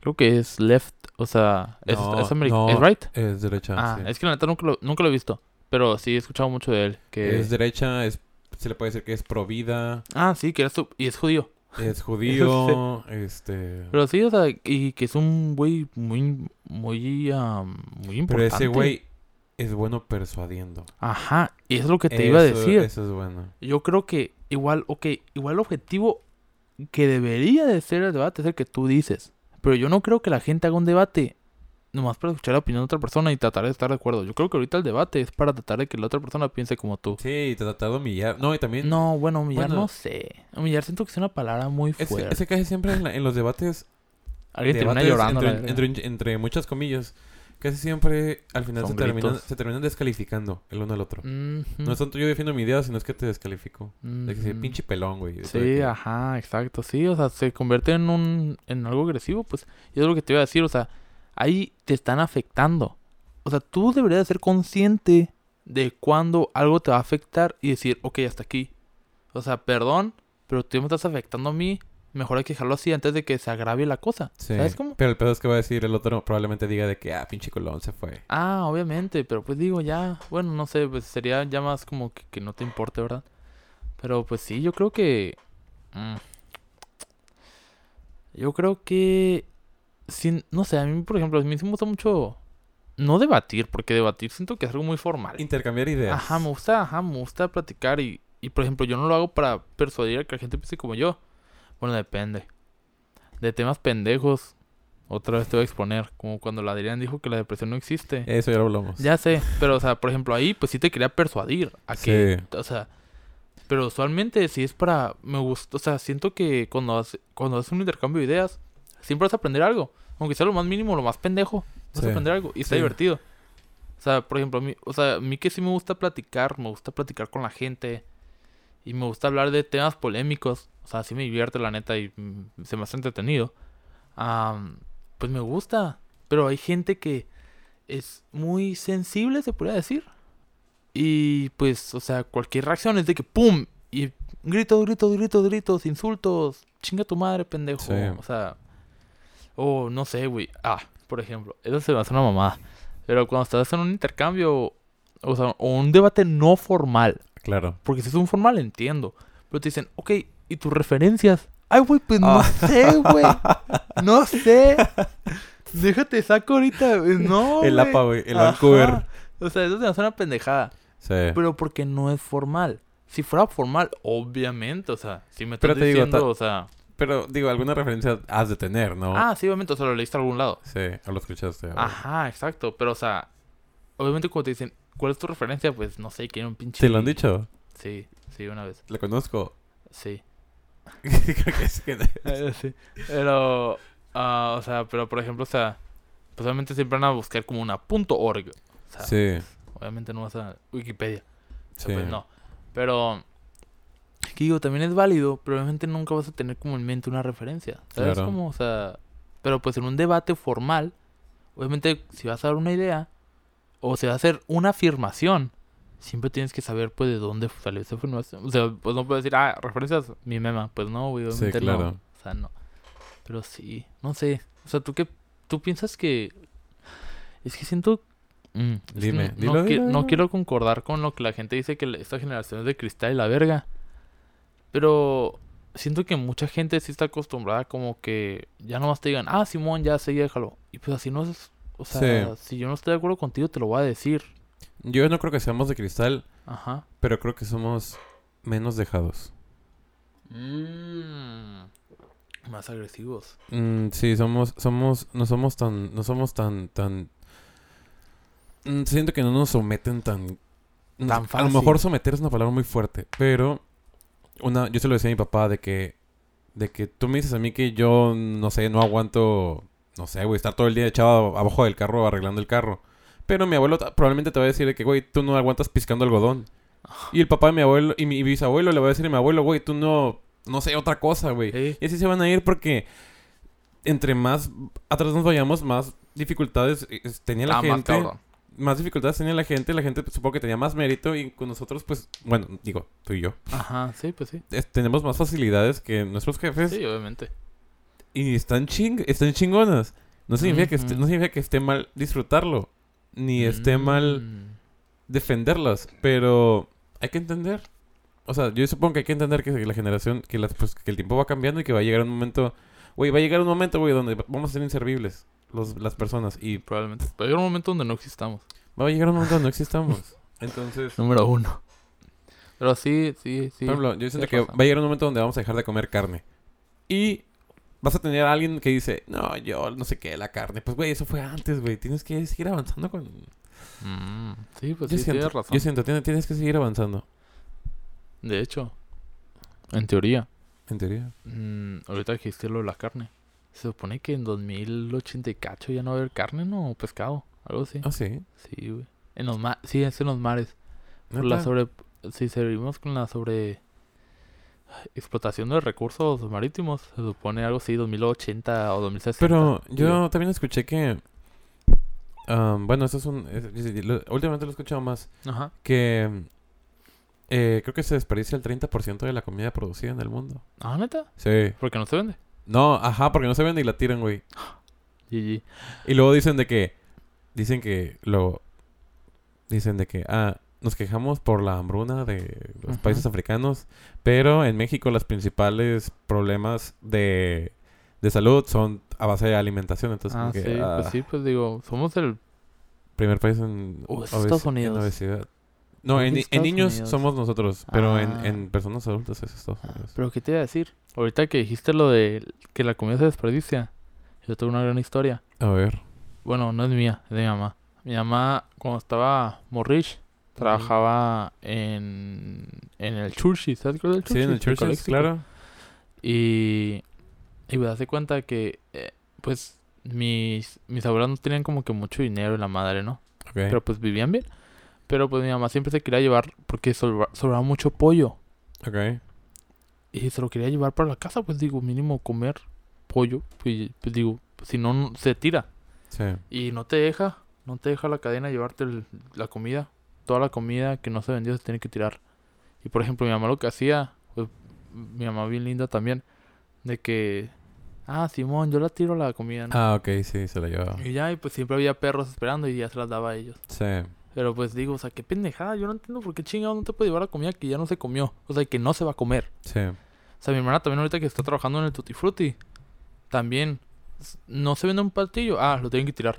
Creo que es left, o sea, es, No, es, ameri- no, ¿es right. Es derecha. Ah, sí. es que la neta nunca lo, nunca lo he visto. Pero sí he escuchado mucho de él. Que... Es derecha, es, se le puede decir que es pro vida, Ah, sí, que su- y es judío. es judío, este... Pero sí, o sea, y que es un güey muy, muy, am, muy Pero importante. ese güey es bueno persuadiendo. Ajá, y es lo que te iba a decir. Eso es bueno. Yo creo que igual, ok, igual el objetivo que debería de ser el debate es el que tú dices. Pero yo no creo que la gente haga un debate nomás para escuchar la opinión de otra persona y tratar de estar de acuerdo. Yo creo que ahorita el debate es para tratar de que la otra persona piense como tú. Sí, te tratar de humillar. No, y también... No, bueno, humillar Bueno. no sé. Humillar siento que es una palabra muy fuerte. es que casi siempre en, la- en los debates, Alguien termina debates llorando. a la entre, entre, entre muchas comillas, casi siempre al final se terminan, se terminan descalificando el uno al otro. No es tanto yo defiendo mi idea, sino es que te descalifico. De que se pinche pelón, güey. Sí, que- ajá, exacto. Sí, o sea, se convierte en un en algo agresivo, pues. Y es lo que te iba a decir, o sea, ahí te están afectando. O sea, tú deberías ser consciente de cuando algo te va a afectar y decir, ok, hasta aquí. O sea, perdón, pero tú me estás afectando a mí. Mejor hay que dejarlo así antes de que se agrave la cosa. Sí. ¿Sabes cómo? Pero el pedo es que va a decir el otro, probablemente diga de que, ah, pinche colón se fue. Ah, obviamente, pero pues digo ya, bueno, no sé, pues sería ya más como que, que no te importe, ¿verdad? Pero pues sí, yo creo que... mm, yo creo que... sin- no sé, a mí, por ejemplo, a mí me gusta mucho... No debatir, porque debatir siento que es algo muy formal. Intercambiar ideas. Ajá, me gusta, ajá, me gusta platicar y, y, por ejemplo, yo no lo hago para persuadir a que la gente piense como yo. Bueno, depende. De temas pendejos, otra vez te voy a exponer, como cuando la Adrián dijo que la depresión no existe. Eso ya lo hablamos. Ya sé, pero o sea, por ejemplo, ahí pues sí te quería persuadir a que, o sea, pero usualmente si es para, me gusta, o sea, siento que cuando haces, cuando haces un intercambio de ideas, siempre vas a aprender algo, aunque sea lo más mínimo, lo más pendejo, vas Sí. a aprender algo y está Sí. divertido. O sea, por ejemplo, a mí, o sea, a mí que sí me gusta platicar, me gusta platicar con la gente y me gusta hablar de temas polémicos, o sea, sí me divierte la neta y mm, se me hace entretenido. Am, pues me gusta, pero hay gente que es muy sensible, se podría decir. Y pues, o sea, cualquier reacción es de que ¡pum! Y gritos, gritos, gritos, gritos, insultos. Chinga tu madre, pendejo. Sí. O sea, o no sé, güey. Ah, por ejemplo, eso se me hace una mamada. Pero cuando estás en un intercambio, o sea, o un debate no formal, Claro. porque si es un formal entiendo, pero te dicen, ok, ¿y tus referencias? Ay, güey, pues no Ah. sé, güey. No sé. Déjate saco ahorita. No. El. APA, güey. El. Vancouver. O sea, eso se me hace una pendejada. Sí. Pero porque no es formal. Si fuera formal, obviamente, o sea, si me estás Pero te digo, diciendo, o sea, Pero, digo, alguna referencia has de tener, ¿no? ah, sí, obviamente, o sea, lo leíste a algún lado. Sí, o lo escuchaste. Ajá, exacto, pero o sea, obviamente cuando te dicen, ¿cuál es tu referencia? Pues no sé, quieren un pinche ¿Te lo han dicho? Sí, sí, una vez. Lo conozco. Sí. Creo que es que- Eh, sí. Pero, ah, o sea, pero por ejemplo, o sea, pues obviamente siempre van a buscar como una punto .org. O sea, Sí, obviamente no vas a Wikipedia. O sea, sí. Pues no. Pero, que digo, también es válido, pero obviamente nunca vas a tener como en mente una referencia. ¿Sabes? Claro. Como, o sea, pero pues en un debate formal, obviamente si vas a dar una idea o se va a hacer una afirmación, siempre tienes que saber pues de dónde salió esa afirmación. O sea, pues no puedes decir, ah, referencias mi mema. Pues no, güey, Sí, obviamente claro. O sea, no. Pero sí, no sé. O sea, ¿tú qué? ¿Tú piensas que...? Es que siento... mm, es que Dime, no, dilo, no, dilo, no quiero concordar con lo que la gente dice que esta generación es de cristal y la verga. Pero siento que mucha gente sí está acostumbrada como que ya nomás te digan, ah, Simón, ya sé, déjalo. Y pues así no es... O sea, si yo no estoy de acuerdo contigo, te lo voy a decir. Yo no creo que seamos de cristal, Ajá. pero creo que somos menos dejados. Mm, más agresivos. Mm, sí, somos, somos, no somos tan, no somos tan, tan... Mm, siento que no nos someten tan... Tan A lo fácil. mejor someter es una palabra muy fuerte, pero una, yo se lo decía a mi papá de que, de que tú me dices a mí que yo, no sé, no aguanto, no sé, güey, estar todo el día echado abajo del carro arreglando el carro. Pero mi abuelo probablemente te va a decir de que, güey, tú no aguantas piscando algodón. Y el papá de mi abuelo y mi bisabuelo le va a decir a mi abuelo, güey, tú no, no sé, otra cosa, güey. Y así se van a ir porque entre más atrás nos vayamos, más dificultades eh, tenía la Ah, más gente. cabrón. Más dificultades tenía la gente. La gente pues, supongo que tenía más mérito y con nosotros, pues, bueno, digo, tú y yo, Ajá, sí, pues sí. es- tenemos más facilidades que nuestros jefes Sí, obviamente. Y están ching, están chingonas. No significa, que esté, no significa que esté mal disfrutarlo, ni esté mal Mm. defenderlas, pero hay que entender. O sea, yo supongo que hay que entender que la generación, que, las, pues, que el tiempo va cambiando y que va a llegar un momento, güey, va a llegar un momento, güey, donde vamos a ser inservibles los, las personas y Probablemente. Va a llegar un momento donde no existamos. va a llegar un momento donde no existamos. Entonces, Número uno. Pero sí, sí, sí. por ejemplo, yo siento que va a llegar un momento donde vamos a dejar de comer carne. Y vas a tener a alguien que dice, no, yo no sé qué, la carne. Pues, güey, eso fue antes, güey. Tienes que seguir avanzando con... Mm, sí, pues yo, sí, siento, tienes razón. yo siento, tienes, tienes que seguir avanzando, De hecho, en teoría, en teoría. mm, ahorita dijiste lo de la carne. Se supone que en 2080 y cacho ya no va a haber carne, ¿no? O pescado, algo así. Ah, sí. Sí, güey. En los ma sí, es en los mares. Por la sobre... Si seguimos con la sobre... Explotación de recursos marítimos, se supone algo así, 2080 o 2060. Pero yo también escuché que... am, bueno, esto es un... es- lo- últimamente lo he escuchado más. Ajá. Que... eh, creo que se desperdicia el 30% de la comida producida en el mundo. Ah, neta. Sí. Porque no se vende. No, ajá, porque no se vende y la tiran, güey. GG. Y luego dicen de que... Dicen que lo... Dicen de que... Ah, nos quejamos por la hambruna de los países africanos. Pero en México los principales problemas de... De salud son a base de alimentación. Entonces, Ah, que, sí, ah, pues sí, pues digo, somos el... primer país en, Uh, Estados en Unidos. obesidad. No, en, en niños Unidos. somos nosotros, pero en, Ah. en personas adultas es Estados Unidos. Pero ¿qué te iba a decir? Ahorita que dijiste lo de que la comida se desperdicia, yo tengo una gran historia. A ver. Bueno, no es mía, es de mi mamá. Mi mamá, cuando estaba morrish, trabajaba en, en el Churchill, ¿sabes cuál es el Sí, en el? Churchill, claro. Y, y me hace cuenta que, eh, pues, mis, mis abuelos no tenían como que mucho dinero en la madre, ¿no? Pero pues vivían bien. Pero pues mi mamá siempre se quería llevar porque sobra- sobraba mucho pollo. ok. Y se lo quería llevar para la casa, pues digo, mínimo comer pollo. Pues, pues digo, si no, no- se tira. Sí. Y no te deja, no te deja la cadena llevarte el- la comida. Toda la comida que no se vendió se tiene que tirar. Y por ejemplo, mi mamá lo que hacía, pues, mi mamá bien linda también, de que, ah, Simón, yo la tiro la comida, ¿no? Ah, ok, sí, se la llevaba. Y ya, y pues siempre había perros esperando y ya se las daba a ellos. Sí. Pero pues digo, o sea, qué pendejada, yo no entiendo por qué chingado no te puede llevar la comida que ya no se comió. O sea, que no se va a comer. Sí. O sea, mi hermana también ahorita que está trabajando en el Tutti Frutti, también no se vende un platillo, ah, lo tienen que tirar.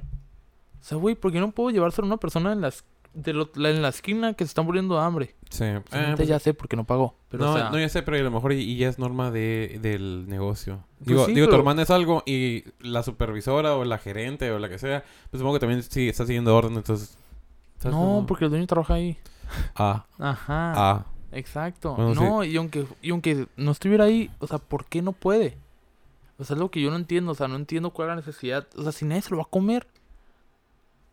O sea, güey, ¿por qué no puedo llevárselo a una persona en, las, de lo- la- en la esquina que se está muriendo de hambre? Sí. Eh, pues, ya sé porque no pagó. Pero, no, o sea, no, ya sé, pero a lo mejor y, y ya es norma de, del negocio. Pues Digo, sí, digo tu hermana es algo y la supervisora o la gerente o la que sea, pues supongo que también sí está siguiendo orden, entonces... ¿sabes no, porque el dueño trabaja ahí. Ah, Ajá. ah. Exacto. Bueno, no, y aunque, y aunque no estuviera ahí, o sea, ¿por qué no puede? O sea, es lo que yo no entiendo. O sea, no entiendo cuál es la necesidad. O sea, si nadie se lo va a comer,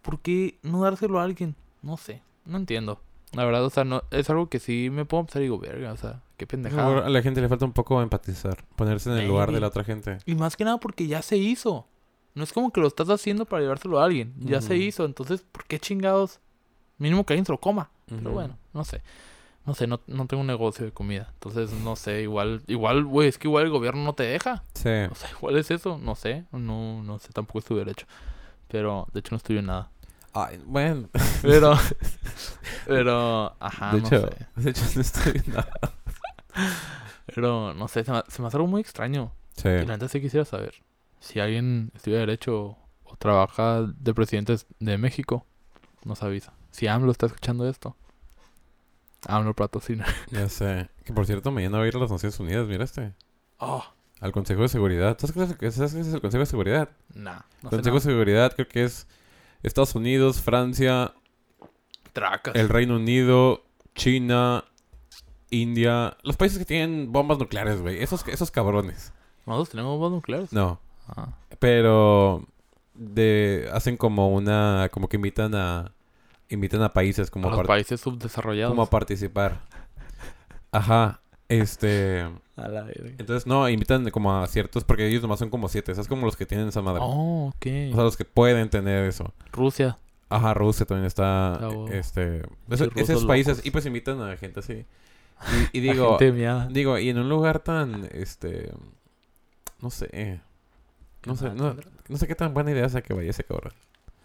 ¿por qué no dárselo a alguien? No sé, no entiendo. La verdad, o sea, no, es algo que sí me puedo pensar y digo, verga, o sea, qué pendejada. A la gente le falta un poco empatizar, ponerse en el lugar de la otra gente. Y más que nada porque ya se hizo. No es como que lo estás haciendo para llevárselo a alguien. Ya se hizo. Entonces, ¿por qué chingados? Mínimo que alguien se lo coma. Pero bueno, no sé. No sé, no, no tengo un negocio de comida. Entonces, no sé, igual, igual, güey, es que igual el gobierno no te deja. Sí. O sea, igual es eso, no sé. No, no sé, tampoco es tu derecho. Pero, de hecho, no estudio nada. Ay, bueno. Pero, pero, ajá, de, no hecho, sé. de hecho, no estoy viendo nada. Pero, no sé, se me, se me hace algo muy extraño. Sí. Y la sí quisiera saber si alguien estudia Derecho o trabaja de presidentes de México, nos avisa. Si AMLO está escuchando esto, AMLO patrocina. Ya sé. Que por cierto, mañana voy a ir a las Naciones Unidas, mira este. Oh, Al Consejo de Seguridad. ¿Sabes qué es, el Consejo de Seguridad? nah, no El Consejo de. Seguridad creo que es Estados Unidos, Francia, Tracas. el Reino Unido, China, India. Los países que tienen bombas nucleares, güey. Esos, esos cabrones. ¿Nosotros tenemos bombas nucleares? No. Ah, Pero de hacen como una como que invitan a invitan a países como a a, los países subdesarrollados. como a participar. Ajá. Este, A la verga. entonces no, invitan como a ciertos porque ellos nomás son como siete, es como los que tienen esa madre. Oh, O ok. sea, los que pueden tener eso. Rusia. Ajá, Rusia también está Ah, este esos, países locos. y pues invitan a gente así. Y, y digo, digo, y en un lugar tan este no sé, no sé, no, no sé qué tan buena idea sea que vaya ese cabrón.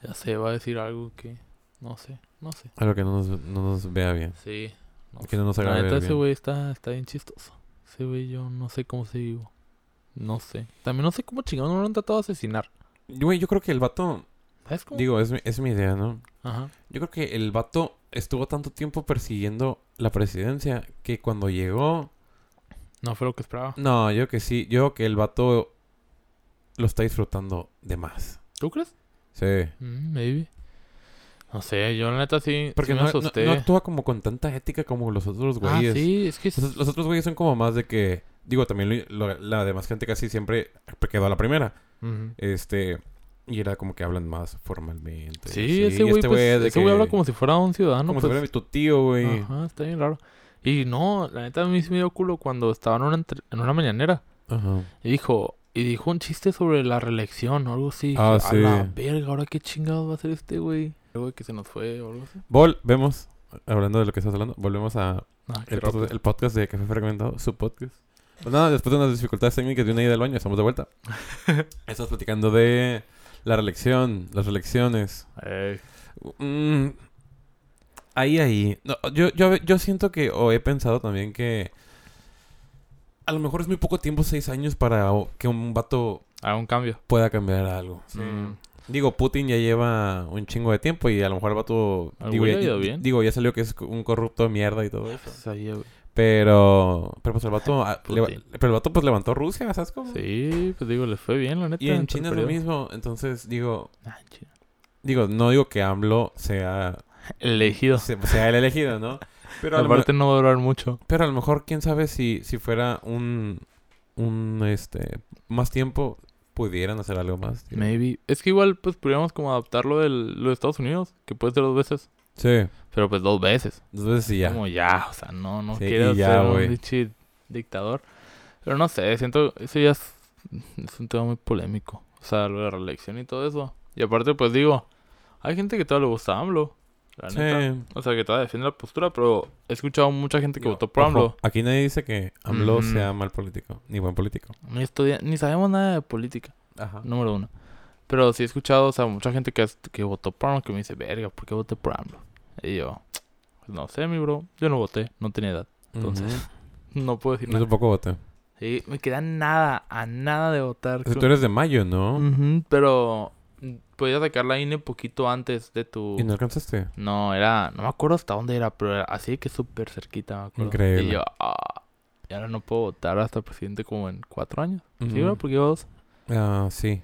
Ya sé, va a decir algo que... No sé, no sé. Algo que no nos, no nos vea bien. Sí. No Que no nos haga ver ese güey está, está bien chistoso. Ese güey yo no sé cómo se vivo. No sé. También no sé cómo chingados no lo han tratado de asesinar. Güey, yo creo que el vato, ¿Sabes cómo? digo, es, mi- es mi idea, ¿no? Ajá. Yo creo que el vato estuvo tanto tiempo persiguiendo la presidencia que cuando llegó... No fue lo que esperaba. No, yo que sí, yo creo que el vato lo está disfrutando de más. ¿Tú crees? Sí. Mm, maybe. No sé, yo la neta sí, Porque sí me no- asusté. no actúa como con tanta ética como los otros ah, güeyes. sí, es que... Los, los otros güeyes son como más de que... Digo, también lo- lo- la demás gente casi siempre quedó a la primera. Este... Y era como que hablan más formalmente. Sí, ese y güey este pues, de ese güey que- habla como si fuera un ciudadano. como si pues. fuera tu tío, güey. Ajá, está bien raro. Y no, la neta a mí sí me dio culo cuando estaba en una, entre- en una mañanera. Ajá. Y dijo, y dijo un chiste sobre la reelección o algo así. Ah, Dije, sí. A la verga, ahora qué chingados va a hacer este güey. Güey que se nos fue o algo así. Volvemos, hablando de lo que estás hablando, volvemos a Ah, el, podcast, el podcast de Café Fragmentado, su podcast. Pues nada, después de unas dificultades técnicas de una ida al baño, estamos de vuelta. Estamos platicando de la reelección, las reelecciones. Mm, ahí, ahí. No, yo, yo, yo siento que, o he pensado también que a lo mejor es muy poco tiempo, seis años, para que un vato haga un cambio. pueda cambiar algo. Mm. Digo, Putin ya lleva un chingo de tiempo y a lo mejor el vato... Digo ya, ido bien. digo, ya salió que es un corrupto de mierda y todo eso. Pues. Pero... Pero pues el vato... ah, pero el vato pues levantó Rusia, ¿sabes cómo? Sí, pues digo, le fue bien, la neta. Y en China es lo mismo. Entonces, digo... Ah, China. Digo, no digo que AMLO sea... Elegido. se- sea el elegido, ¿no? Pero a, lo, me- Aparte no va a durar mucho. pero a lo mejor, quién sabe si, si fuera un... Un, este... Más tiempo, pudieran hacer algo más. tío. Maybe. Es que igual, pues, podríamos como adaptarlo de Estados Unidos. Que puede ser dos veces. Sí. Pero pues dos veces. Dos veces y ya. Como ya, o sea, no, no Sí, quiero ya, ser un pinche dictador. Pero no sé, siento, eso ya es, es un tema muy polémico. O sea, lo de la reelección y todo eso. Y aparte, pues digo, hay gente que todavía le gusta AMLO. La neta. Sí. O sea, que todavía defiende la postura, pero he escuchado mucha gente que Digo, votó por ojo, AMLO. Aquí nadie dice que AMLO Ujú. sea mal político, ni buen político. Ni, estudia, ni sabemos nada de política, Ajá. número uno. Pero sí he escuchado, o sea, mucha gente que, que votó por AMLO que me dice, verga, ¿por qué voté por AMLO? Y yo, pues no sé, mi bro, yo no voté, no tenía edad. Entonces, no puedo decir Yo nada. tampoco voté. Sí, me queda nada, a nada de votar. Es que tú eres de mayo, ¿no? Ujú, pero mm, podías sacar la INE poquito antes de tu... ¿Y no alcanzaste? No, era... No me acuerdo hasta dónde era, pero era así que súper cerquita, me acuerdo. Increíble. Y yo, ah, y ahora no puedo votar hasta presidente como en cuatro años. ¿Sí, verdad? Porque dos. Ah, sí.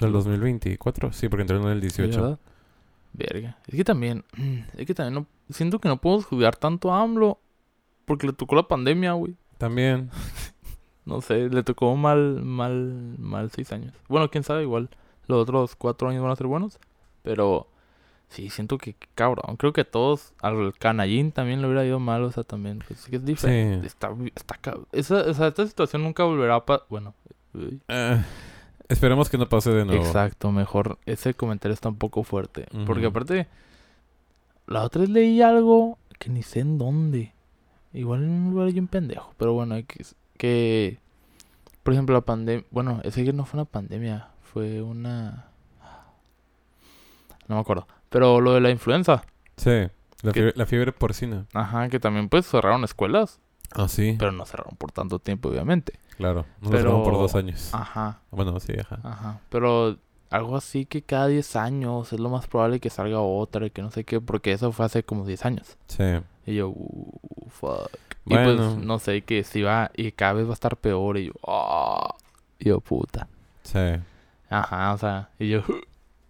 ¿El 2024? Sí, porque entró en el Sí, 18. ¿verdad? Verga. Es que también... Es que también no... Siento que no puedo juzgar tanto a AMLO porque le tocó la pandemia, güey. También. No sé, le tocó mal, mal, mal seis años. Bueno, quién sabe, igual los otros cuatro años van a ser buenos. Pero sí, siento que cabrón. Creo que a todos, al canallín también le hubiera ido mal, o sea, también. Pues que es diferente. Sí. Está, está Esa, o sea, esta situación nunca volverá a pa- Bueno. Eh, esperemos que no pase de nuevo. Exacto, mejor. Ese comentario está un poco fuerte. Porque aparte, la otra vez leí algo que ni sé en dónde. Igual en un lugar yo un pendejo. Pero bueno, X, que, por ejemplo, la pandemia. Bueno, ese que no fue una pandemia, fue una. No me acuerdo. Pero lo de la influenza. Sí. La ¿Qué? fiebre, la fiebre porcina. Ajá, que también pues cerraron escuelas. Ah, sí. Pero no cerraron por tanto tiempo, obviamente. Claro. Pero- pero... por dos años. Ajá. Bueno, sí, ajá. Ajá, pero algo así que cada 10 años es lo más probable que salga otra y que no sé qué, porque eso fue hace como 10 años. Sí. Y yo, uh, fuck. Y pues no sé, que si va y cada vez va a estar peor y yo, ah. Y yo, puta. Sí. Ajá, o sea, y yo,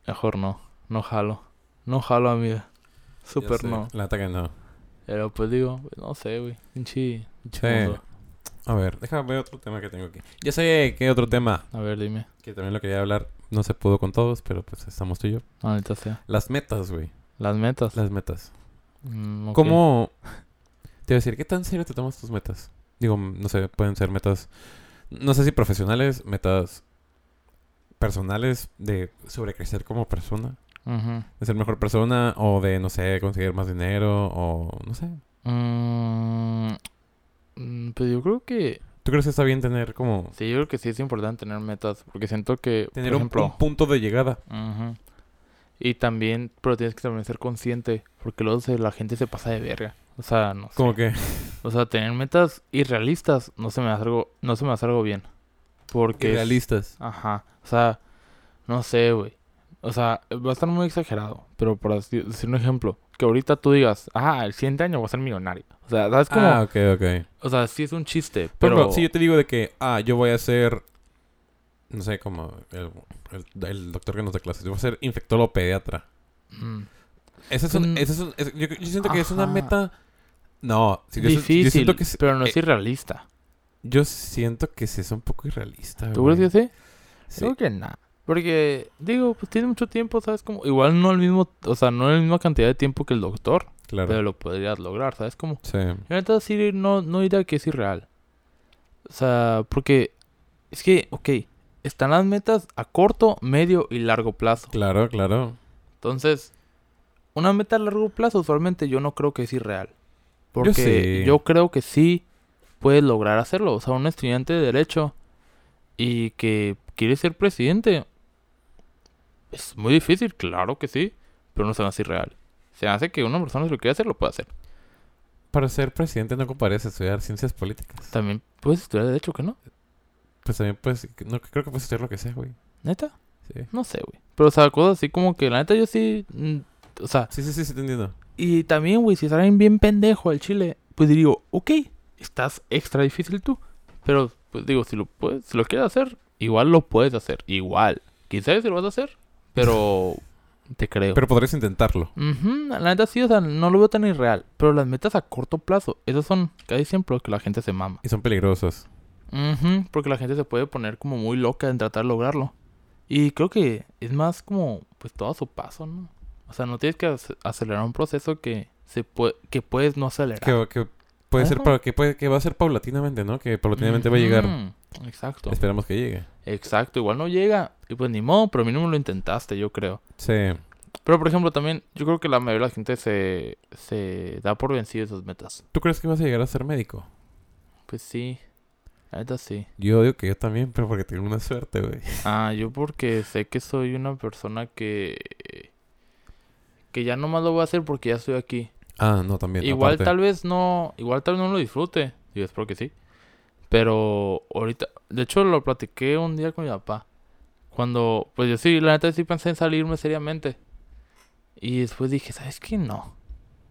mejor no, no jalo. No jalo, amiga. Súper no. La que no. Pero pues digo, no sé, güey. Pinche. Sí. A ver, déjame ver otro tema que tengo aquí. Ya sé que otro tema A ver, dime. que también lo quería hablar. No se pudo con todos, pero pues estamos tú y yo. Ahorita sea. Las metas, güey. Las metas. Las metas. Mm. ¿Cómo? Te voy a decir, ¿qué tan serio te tomas tus metas? Digo, no sé, pueden ser metas, no sé si profesionales, metas personales de sobrecrecer como persona, de ser mejor persona o de, no sé, conseguir más dinero o no sé. Mm, mm, pues yo creo que ¿Tú crees que está bien tener como, sí, yo creo que sí es importante tener metas, porque siento que, tener por un, ejemplo, un punto de llegada? y también, pero tienes que también ser consciente, porque luego se- la gente se pasa de verga, o sea, no sé. Como que, o sea, tener metas irrealistas no se me hace algo, no se me hace algo bien, porque, es- realistas. ajá, o sea, no sé, güey, o sea, va a estar muy exagerado, pero por decir un ejemplo, que ahorita tú digas, ah, el siguiente año voy a ser millonario, o sea, ¿sabes cómo? Ah, ok, ok. O sea, sí es un chiste, Pero pero... si yo te digo de que, ah, yo voy a ser, no sé, como el, el, el doctor que nos da clases, yo voy a ser infectólogo pediatra. Mm, Ese es un, Mm. es un- es- yo, yo siento que es una meta. No, yo difícil, siento que es- pero no es eh, irrealista. yo siento que sí es un poco irrealista. ¿Tú crees que sí? Sí? Creo que nada. Porque, digo, pues tiene mucho tiempo, ¿sabes? Como, igual no el mismo, o sea, no la misma cantidad de tiempo que el doctor, Claro. pero lo podrías lograr, ¿sabes? Como, Sí. yo neta sí no, no diría que es irreal. O sea, porque, es que, ok, están las metas a corto, medio y largo plazo. Claro, claro. Entonces, una meta a largo plazo usualmente yo no creo que es irreal. Porque sí. yo creo que sí puedes lograr hacerlo. O sea, un estudiante de derecho y que quiere ser presidente es muy difícil, claro que sí, pero no se me hace irreal. Se hace que una persona si lo quiere hacer, lo puede hacer. Para ser presidente no compares estudiar ciencias políticas. También puedes estudiar derecho, que no? Pues también puedes, no, creo que puedes estudiar lo que sea, güey. ¿Neta? Sí. No sé, güey. Pero, o sea, cosas así como que la neta yo sí... mm, o sea, Sí, sí, sí, sí, te entiendo. Y también, güey, si salen bien pendejo al chile, pues digo, ok, estás extra difícil tú. Pero, pues digo, si lo puedes, si lo quieres hacer, igual lo puedes hacer. Igual. Quizás si lo vas a hacer, pero te creo. Pero podrías intentarlo. Ujú, la neta sí, o sea, no lo veo tan irreal. Pero las metas a corto plazo, esas son casi siempre que la gente se mama. Y son peligrosos. Ujú, porque la gente se puede poner como muy loca en tratar de lograrlo. Y creo que es más como, pues todo a su paso, ¿no? O sea, no tienes que ac- acelerar un proceso que se puede, que puedes no acelerar. Que, que puede ser Ajá. pa- que, puede, que va a ser paulatinamente, ¿no? Que paulatinamente va a llegar. Exacto. Esperamos que llegue. Exacto, igual no llega. Y pues ni modo, pero mínimo lo intentaste, yo creo. Sí. Pero por ejemplo, también, yo creo que la mayoría de la gente se, se da por vencido esas metas. ¿Tú crees que vas a llegar a ser médico? Pues sí, la neta sí. Yo digo que yo también, pero porque tengo una suerte, güey. Ah, yo porque sé que soy una persona que... Que ya nomás lo voy a hacer porque ya estoy aquí. Ah, no, también. Igual aparte. tal vez no, igual tal vez no lo disfrute. Yo espero que sí. Pero ahorita, de hecho lo platiqué un día con mi papá. Cuando, pues yo sí, la neta sí pensé en salirme seriamente. Y después dije, ¿sabes qué? No.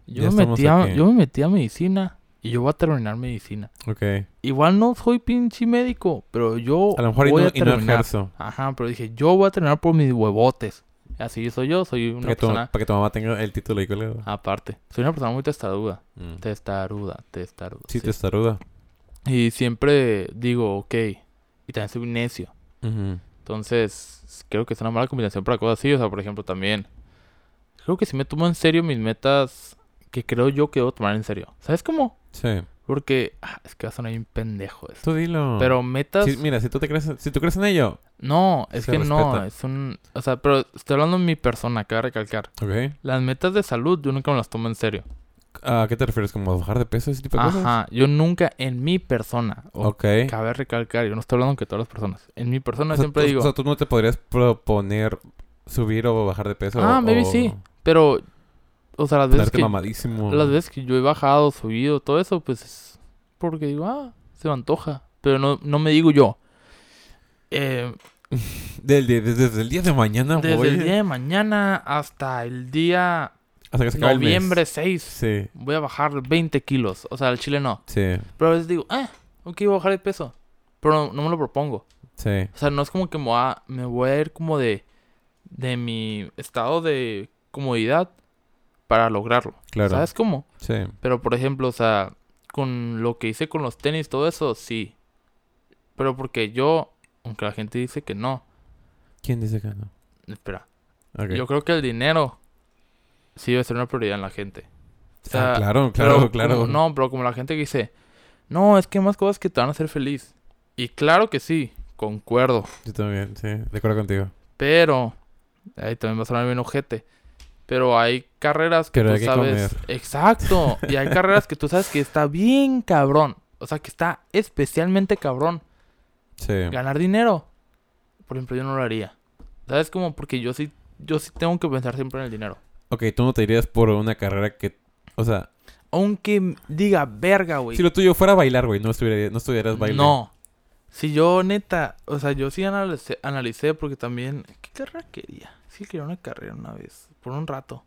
Yo Ya me, metí a, aquí. yo me metí a medicina y yo voy a terminar medicina. Ok. Igual no soy pinche médico, pero yo A lo mejor y voy no, a y no terminar. ejerzo. Ajá, pero dije, yo voy a terminar por mis huevotes. Así soy yo, soy una Para tu, persona... para que tu mamá tenga el título ahí colgado. Aparte, soy una persona muy testaruda. Mm. Testaruda, testaruda. Sí, sí. te estaruda. Y siempre digo, ok. Y también soy un necio. Entonces, creo que es una mala combinación para cosas así. O sea, por ejemplo, también. Creo que si me tomo en serio mis metas que creo yo que debo tomar en serio. ¿Sabes cómo? Sí. Porque ah, es que va a sonar bien pendejo eso. Tú dilo. Pero metas. Mira, si tú te crees, si tú crees en ello. No, es que no, es un... O sea, pero estoy hablando de mi persona, cabe recalcar. Ok. Las metas de salud yo nunca me las tomo en serio. ¿A qué te refieres? ¿Como bajar de peso, ese tipo de cosas? Ajá, yo nunca en mi persona. Ok. cabe recalcar, yo no estoy hablando que todas las personas. En mi persona O sea, siempre tú- digo... O sea, tú no te podrías proponer subir o bajar de peso. Ah, o, maybe sí. Pero, o sea, las veces que... mamadísimo. Las veces que yo he bajado, subido, todo eso, pues es porque digo, ah, se me antoja. Pero no, no me digo yo. Eh, Del, de- de- desde el día de mañana, desde voy. el día de mañana hasta el día Hasta que se acabe el mes. noviembre 6 Sí, voy a bajar 20 kilos. O sea, el chile no. sí, Pero a veces digo, ah, ok, voy a bajar de peso. Pero no, no me lo propongo. sí. O sea, no es como que me voy a, me voy a ir como de, de mi estado de comodidad para lograrlo. Claro. ¿Sabes cómo? Sí. Pero por ejemplo, o sea, con lo que hice con los tenis, todo eso, sí. Pero porque yo, aunque la gente dice que no, ¿Quién dice que no? espera, yo creo que el dinero sí debe ser una prioridad en la gente. O sea, ah, claro, pero claro, claro. como- no, pero como la gente que dice, no, es que hay más cosas que te van a hacer feliz. Y claro que sí, concuerdo. Yo también, sí. De acuerdo contigo. Pero, ahí también va a sonar bien ojete. Pero hay carreras que Pero tú hay que sabes. comer. Exacto. Y hay carreras que tú sabes que está bien cabrón. O sea, que está especialmente cabrón. Sí. Ganar dinero. Por ejemplo, yo no lo haría. ¿Sabes cómo? Porque yo sí, yo sí tengo que pensar siempre en el dinero. Ok, tú no te irías por una carrera que... O sea, Aunque diga verga, güey. si lo tuyo fuera bailar, güey, no, estuviera, no estuvieras bailando. No. Si yo neta, o sea, yo sí analicé, analicé porque también, ¿qué carrera quería? Sí quería una carrera una vez, por un rato.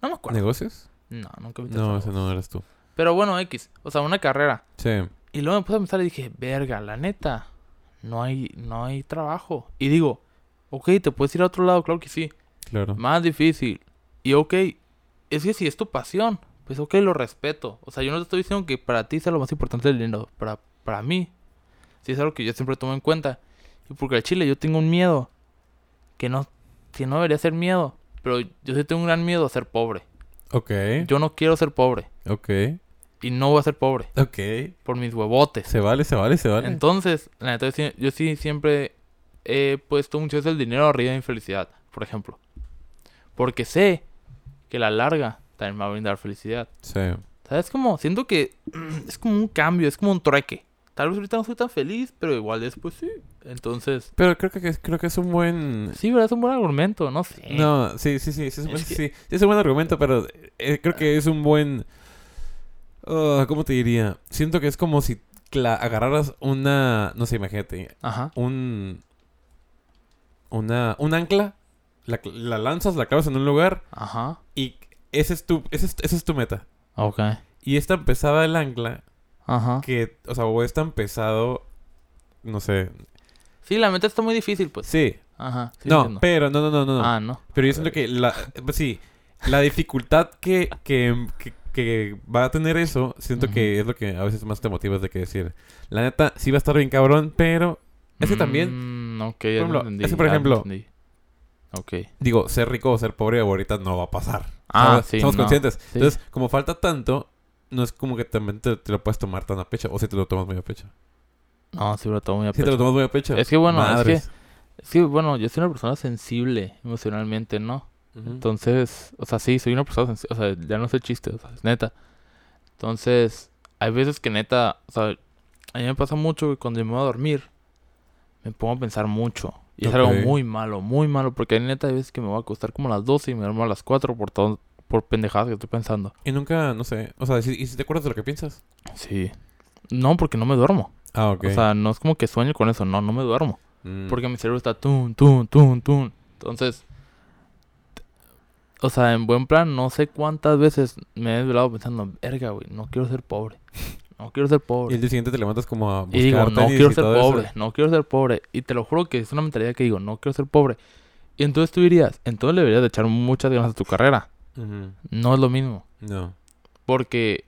No me acuerdo. ¿Negocios? No, nunca me No, ese no eras tú. Pero bueno, X, o sea, una carrera. Sí. Y luego me puse a pensar y dije, verga, la neta, no hay, no hay trabajo. Y digo, ok, te puedes ir a otro lado, claro que sí. Claro. Más difícil. Y ok, es que si es tu pasión, pues ok, lo respeto. O sea, yo no te estoy diciendo que para ti sea lo más importante el dinero. Para, para mí, sí es algo que yo siempre tomo en cuenta. Y porque al chile yo tengo un miedo que no, que no debería ser miedo. Pero yo sí tengo un gran miedo a ser pobre. Ok. Yo no quiero ser pobre. Ok. Y no voy a ser pobre. Ok. Por mis huevotes. Se vale, se vale, se vale. Entonces, la neta, yo sí, yo sí siempre he puesto muchas veces el dinero arriba de mi felicidad, por ejemplo. Porque sé que la larga también me va a brindar felicidad. Sí. ¿Sabes cómo? Siento que es como un cambio, es como un trueque. Tal vez ahorita no soy tan feliz, pero igual después sí. Entonces, Pero creo que, creo que es un buen... sí, ¿verdad? Es un buen argumento, no sé. No, sí, sí, sí, sí, es, Es sí, que- sí, es un buen argumento, pero eh, creo que es un buen... ah, ¿Cómo te diría? Siento que es como si agarraras una... No sé, imagínate. Ajá. Un... Una... Un ancla. La, la lanzas, la clavas en un lugar Ajá. y ese es tu, ese es, esa es tu meta. Ok. Y es tan pesada el ancla Ajá. que, o sea, o es tan pesado, no sé. Sí, la meta está muy difícil, pues. Sí. Ajá. sí no, pero no, no, no, no. no. Ah, no. Pero yo siento que la, pues sí, la dificultad que, que, que, que va a tener eso, siento que es lo que a veces más te motiva de que decir, la neta, sí va a estar bien cabrón, pero es que también, Mm, ok, ya ejemplo, lo entendí. es que, por ejemplo. Ok. digo, ser rico o ser pobre ahorita no va a pasar. Ah, ¿sabes? sí, Somos no. conscientes. Sí. Entonces, como falta tanto, no es como que también te, te lo puedes tomar tan a pecho, o si te lo tomas muy a pecho. No, sí, lo tomo muy a Si te pecho. lo tomas muy a pecho. Es que, bueno, es madres. Es que, bueno, yo soy una persona sensible emocionalmente, ¿no? Entonces, o sea, sí, soy una persona sensible. O sea, ya no sé chiste, o sea, es neta. Entonces, hay veces que neta, o sea, a mí me pasa mucho que cuando me voy a dormir, me pongo a pensar mucho. Y es algo muy malo, muy malo, porque hay neta hay veces que me voy a acostar como a las 12 y me duermo a las 4 por todo, por pendejadas que estoy pensando. Y nunca, no sé, o sea, ¿y si te acuerdas de lo que piensas? Sí. No, porque no me duermo. Ah, ok. O sea, no es como que sueño con eso, no, no me duermo. Mm. Porque mi cerebro está tun, tun, tun, tun. Entonces, o sea, en buen plan, no sé cuántas veces me he desvelado pensando, verga, güey, no quiero ser pobre. No quiero ser Y pobre. el día siguiente te levantas como a buscar Y digo, no quiero y ser eso. pobre, no quiero ser pobre. Y te lo juro que es una mentalidad que digo, no quiero ser pobre. Y entonces tú dirías, entonces le deberías de echar muchas ganas a tu carrera. No es lo mismo. No. Porque...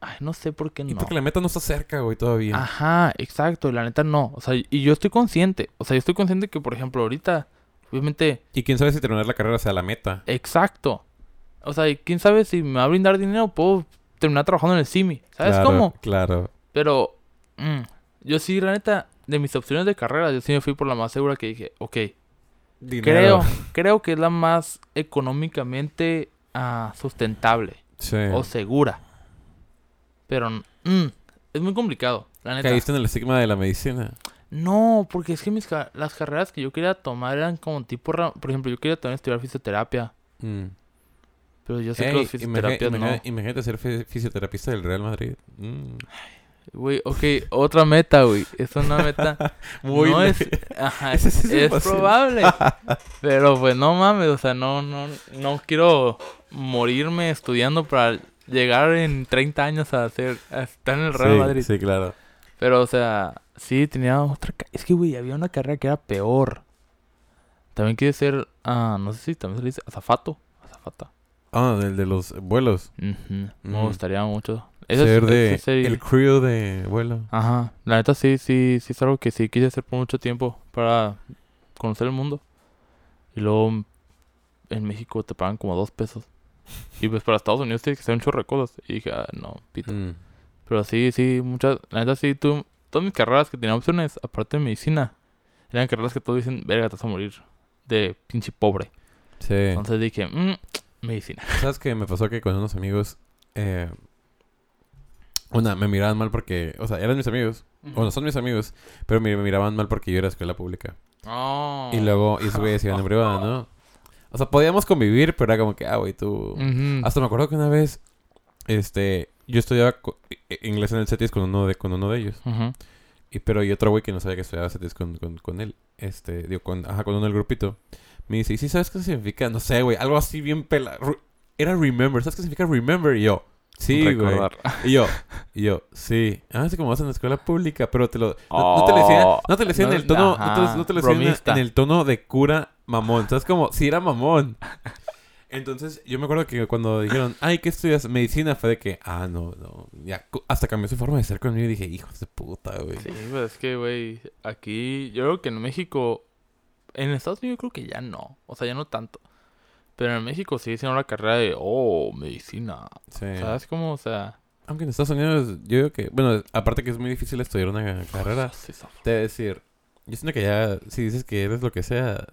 Ay, no sé por qué Y no. porque la meta no está cerca, güey, todavía. Ajá, exacto. La neta no. O sea, y yo estoy consciente. O sea, yo estoy consciente que, por ejemplo, ahorita... Obviamente... Y quién sabe si terminar la carrera sea la meta. Exacto. O sea, y quién sabe si me va a brindar dinero, puedo terminar trabajando en el CIMI. ¿Sabes Claro, cómo? Claro. Pero mm, yo sí, la neta, de mis opciones de carrera, yo sí me fui por la más segura que dije, ok, creo, creo que es la más económicamente ah, sustentable Sí. o segura. Pero mm, es muy complicado, la neta. Caíste en el estigma de la medicina. No, porque es que mis las carreras que yo quería tomar eran como tipo, por ejemplo, yo quería también estudiar fisioterapia, Mm. pero yo sé que los fisioterapias imagi- no. Imagínate ser fi- fisioterapista del Real Madrid. Mm. Güey, ok, otra meta, güey. Es una meta. Muy no es. Ajá, es, probable. pero pues no mames, o sea, no, no, no quiero morirme estudiando para llegar en 30 años a hacer, a estar en el Real sí, Madrid. Sí, claro. Pero, o sea, sí, tenía otra. Es que, güey, había una carrera que era peor. También quiere ser, ah, no sé si también se le dice azafato. Azafata. Ah, el de los vuelos. Me gustaría mucho. Es- ser de el crew de vuelo. Ajá, la neta sí, sí, sí es algo que sí quise hacer por mucho tiempo para conocer el mundo. Y luego en México te pagan como dos pesos. Y pues para Estados Unidos tienes que hacer un chorro de cosas. Y dije, ah, no, pito. Mm. Pero sí, sí, muchas, la neta sí, tú, todas mis carreras que tenía opciones, aparte de medicina, eran carreras que todos dicen, verga, te vas a morir de pinche pobre. Sí. Entonces dije, mmm, medicina. ¿Sabes qué? Me pasó que con unos amigos... Eh, una, me miraban mal porque... O sea, eran mis amigos. O no son mis amigos. Pero me, me miraban mal porque yo era escuela pública. Oh. Y luego... Y güeyes iban en privada, ¿no? O sea, podíamos convivir, pero era como que... Ah, güey, tú... Hasta me acuerdo que una vez... Este... Yo estudiaba inglés en el CETIS con uno de, con uno de ellos. Y, pero y otro güey que no sabía que estudiaba CETIS con, con, con él. Este... Digo, con... Ajá, con uno del grupito. Me dice... ¿Y sí sabes qué significa? No sé, güey. Algo así bien pela... Era remember. ¿Sabes qué significa remember? Y yo... Sí, güey. Y yo, y yo, sí. Ah, así como vas en la escuela pública, pero te lo... No, no te lo decía, no te lo decía Oh, No, en el tono, ajá, no te, lo- te decía en, el tono de cura mamón. ¿Sabes como? Sí era mamón. Entonces, yo me acuerdo que cuando dijeron, ay, ¿qué estudias? Medicina, fue de que, ah, no, no. Ya, hasta cambió su forma de ser conmigo y dije, hijos de puta, güey. Sí, pues es que, güey, aquí, yo creo que en México, en Estados Unidos creo que ya no, o sea, ya no tanto. Pero en México sí hicieron la carrera de, oh, medicina. Sí. ¿Sabes cómo? O sea, Aunque en Estados Unidos, yo digo que, bueno, aparte que es muy difícil estudiar una carrera, sí, te voy a decir, yo siento que ya, si dices que eres lo que sea,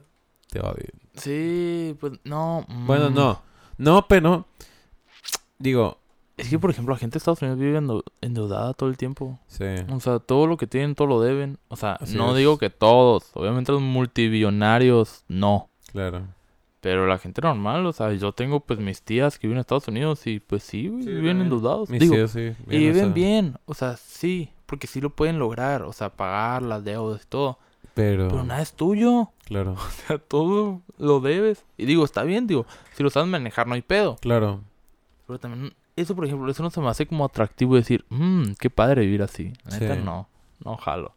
te va bien. Sí, pues no. Bueno, mm. no. No, pero. Digo. Es que, por ejemplo, la gente de Estados Unidos vive endeu- endeudada todo el tiempo. Sí. O sea, todo lo que tienen, todo lo deben. O sea, Así no es. digo que todos. Obviamente los multibillonarios, no. Claro. Pero la gente normal, o sea, yo tengo pues mis tías que viven en Estados Unidos y pues sí, güey, Sí, viven endeudados. Mis Digo, tíos, sí. y bien, o viven sea, bien, o sea, sí, porque sí lo pueden lograr, o sea, pagar las deudas y todo. Pero. Pero nada es tuyo, Claro. o sea, todo lo debes. Y digo, está bien, digo, si lo sabes manejar no hay pedo. Claro. Pero también, eso por ejemplo, eso no se me hace como atractivo decir, mmm, qué padre vivir así. La neta Sí. no, no jalo.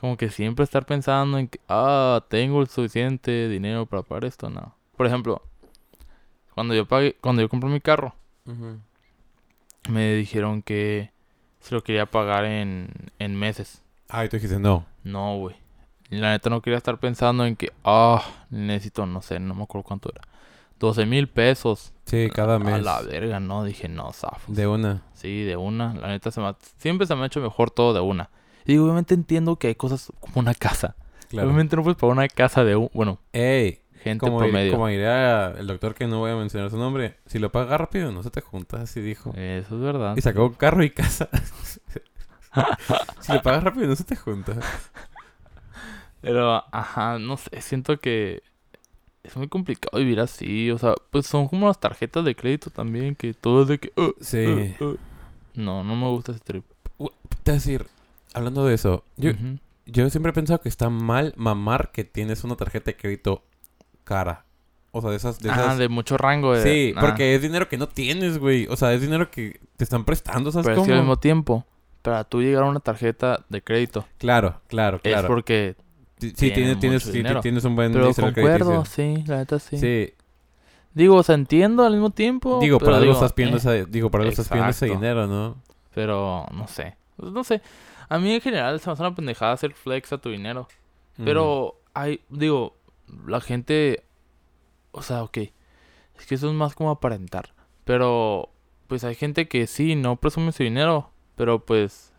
Como que siempre estar pensando en que, ah, tengo el suficiente dinero para pagar esto, no. Por ejemplo, cuando yo pagué, cuando yo compré mi carro, me dijeron que se lo quería pagar en, en meses. Ah, y tú dijiste no. No, güey. La neta no quería estar pensando en que, ah, necesito, no sé, no me acuerdo cuánto era. 12 mil pesos. Sí, cada A mes. la verga, no, dije, no, zafo. De una. Sí, de una. La neta se me ha- siempre se me ha hecho mejor todo de una. Y digo, obviamente entiendo que hay cosas como una casa. Claro. Obviamente no puedes pagar una casa de un, bueno, Ey. gente Como, promedio. como diría el doctor que no voy a mencionar su nombre. Si lo pagas rápido, no se te junta, así dijo. Eso es verdad. Y sacó carro y casa. si lo pagas rápido, no se te junta. Pero, ajá, no sé, siento que es muy complicado vivir así. O sea, pues son como las tarjetas de crédito también, que todo es de que... uh, Sí. uh, uh. No, no me gusta ese trip. Te voy a decir, hablando de eso, yo, yo siempre he pensado que está mal mamar que tienes una tarjeta de crédito cara. O sea, de esas... De Ah, esas... de mucho rango. De, Sí, ah, porque es dinero que no tienes, güey. O sea, es dinero que te están prestando, ¿sabes Pero es cómo? al mismo tiempo, para tú llegar a una tarjeta de crédito, Claro, claro, es claro. porque Sí, tienes, tienes, sí, tienes un buen Pero concuerdo, sí, la neta sí. Sí, Digo, o sea, entiendo al mismo tiempo. digo, para algo digo, estás pidiendo eh, esa- digo, para algo estás pidiendo ese dinero, ¿no? Pero no sé. Pues, no sé. A mí en general se me hace una pendejada hacer flex a tu dinero. Pero hay, digo, la gente, o sea, ok, es que eso es más como aparentar. Pero, pues hay gente que sí, no presume su dinero, pero pues,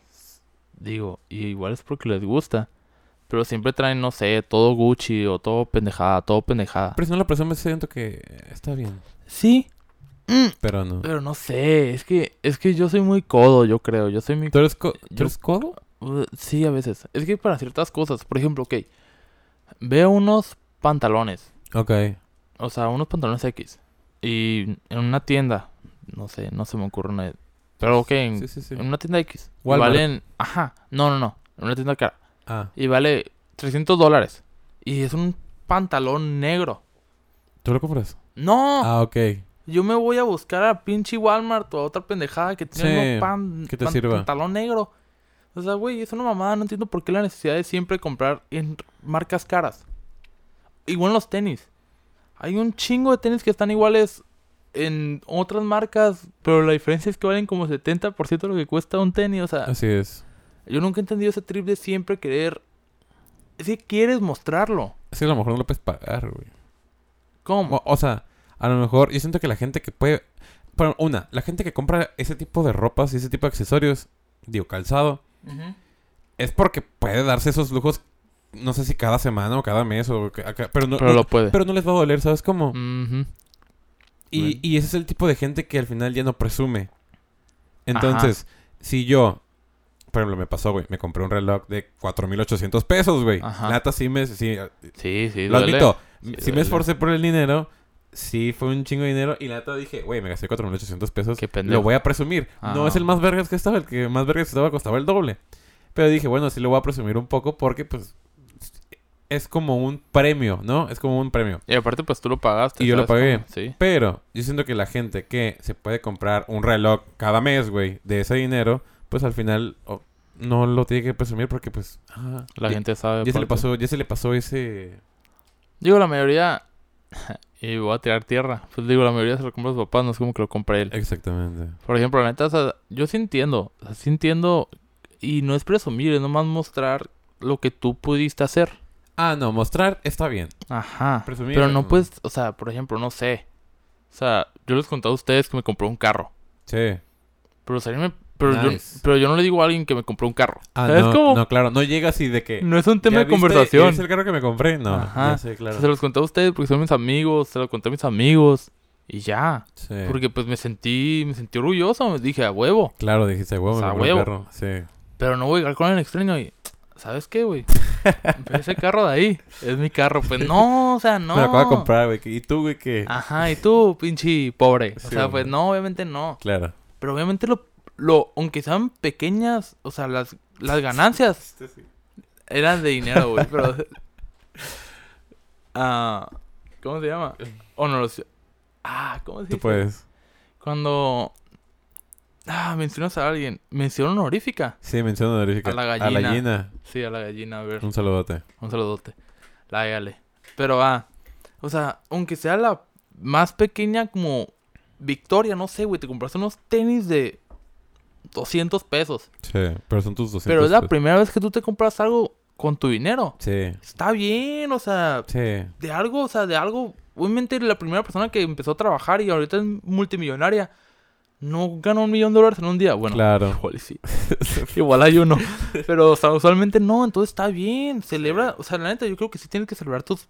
digo, y igual es porque les gusta. Pero siempre traen, no sé, todo Gucci o todo pendejada, todo pendejada. Pero si no lo presumes, siento que está bien. Sí, mm, Pero no. pero no sé, es que, es que yo soy muy codo, yo creo, yo soy muy ¿Tú eres, co- ¿tú eres codo? Uh, Sí, a veces. Es que para ciertas cosas, por ejemplo, ok, veo unos pantalones, Ok. o sea, unos pantalones X, y en una tienda, no sé, no se me ocurre una, pero ok, en, Sí, sí, sí. en una tienda X, y Walmart. valen, ajá, no, no, no, en una tienda cara, Ah, y vale 300 dólares, y es un pantalón negro. ¿tú lo compras? No, Ah, ok. Yo me voy a buscar a pinche Walmart o a otra pendejada que tiene Sí, un pan, que te pan- sirva. pantalón negro. O sea, güey, es una mamada. No entiendo por qué la necesidad de siempre comprar en marcas caras. Igual los tenis. Hay un chingo de tenis que están iguales en otras marcas, pero la diferencia es que valen como 70% de lo que cuesta un tenis. O sea, Así es. yo nunca he entendido ese trip de siempre querer... Es que quieres mostrarlo. Es que a lo mejor no lo puedes pagar, güey. ¿Cómo? O, o sea, a lo mejor yo siento que la gente que puede... Bueno, una, la gente que compra ese tipo de ropas y ese tipo de accesorios, digo, calzado, es porque puede darse esos lujos, no sé si cada semana o cada mes o... pero, no, Pero no- lo puede. pero no les va a doler, ¿sabes cómo? Y, Bueno. y ese es el tipo de gente que al final ya no presume. Entonces, si yo, por ejemplo, me pasó, güey, me compré un reloj de 4.800 pesos, güey. Nata sí me... Sí, Sí, sí, lo duele. admito. Sí, si me esforcé por el dinero, sí fue un chingo de dinero. Y la neta dije, güey, me gasté 4.800 pesos. Qué pendejo. Lo voy a presumir. No es el más vergas que estaba. El que más vergas estaba costaba el doble. Pero dije, bueno, sí lo voy a presumir un poco porque, pues, es como un premio, ¿no? Es como un premio. Y aparte, pues tú lo pagaste. Y yo lo ¿sabes pagué. Sí. Pero yo siento que la gente que se puede comprar un reloj cada mes, güey, de ese dinero, pues al final oh, no lo tiene que presumir porque, pues, ah, La ya, gente sabe. ya se le pasó, ya se le pasó ese... Digo, la mayoría. y voy a tirar tierra. Pues digo, la mayoría se lo compra a sus papás, no es como que lo compre él. Exactamente. Por ejemplo, la neta, o sea, yo sí entiendo. O sea, sí entiendo. Y no es presumir, es nomás mostrar lo que tú pudiste hacer. Ah, no, mostrar está bien. Ajá. Presumir, Pero no puedes, o sea, por ejemplo, no sé. O sea, yo les conté a ustedes que me compré un carro. Sí. Pero salirme. Pero, yo, pero yo no le digo a alguien que me compró un carro. Ah, ¿Sabes no, cómo? no, claro, no llega así de que... No es un tema ¿ya de viste? conversación. ¿Es el carro que me compré? No, Ajá. ya sé, claro. Se los conté a ustedes porque son mis amigos, se los conté a mis amigos y ya. Sí. Porque pues me sentí, me sentí orgulloso, me dije a huevo. Claro, dijiste, huevo, O sea, me carro. Sí. Pero no voy a llegar con el extraño y, ¿sabes qué, güey? Ese carro de ahí es mi carro. Pues no, o sea, no. Me lo acabo de comprar, güey. ¿Y tú, güey, qué? Ajá, y tú, pinche pobre. O Sí, sea, pues no, obviamente no. Claro. Pero obviamente lo, lo, aunque sean pequeñas, o sea, las, las ganancias eran de dinero, güey, pero... Ah, ¿Cómo se llama? Honoroso. Ah, ¿cómo se dice? Tú puedes. Cuando... Ah, mencionas a alguien. Mención honorífica. Sí, mención honorífica. A la A la gallina. gallina. Sí, a la gallina, a ver. Un saludote. Un saludote. Lágale. Pero ah, o sea, aunque sea la más pequeña como victoria, no sé, güey, te compraste unos tenis de 200 pesos. Sí, pero son tus 200 Pero es la pesos. primera vez que tú te compras algo con tu dinero. Sí, Está bien, o sea, sí. de algo, o sea, de algo. Obviamente la primera persona que empezó a trabajar y ahorita es multimillonaria no ganó un millón de dólares en un día. Bueno, Claro. igual sí. igual hay uno. Pero, o sea, usualmente no, entonces está bien. Celebra, o sea, la neta, yo creo que sí tienes que celebrar tus,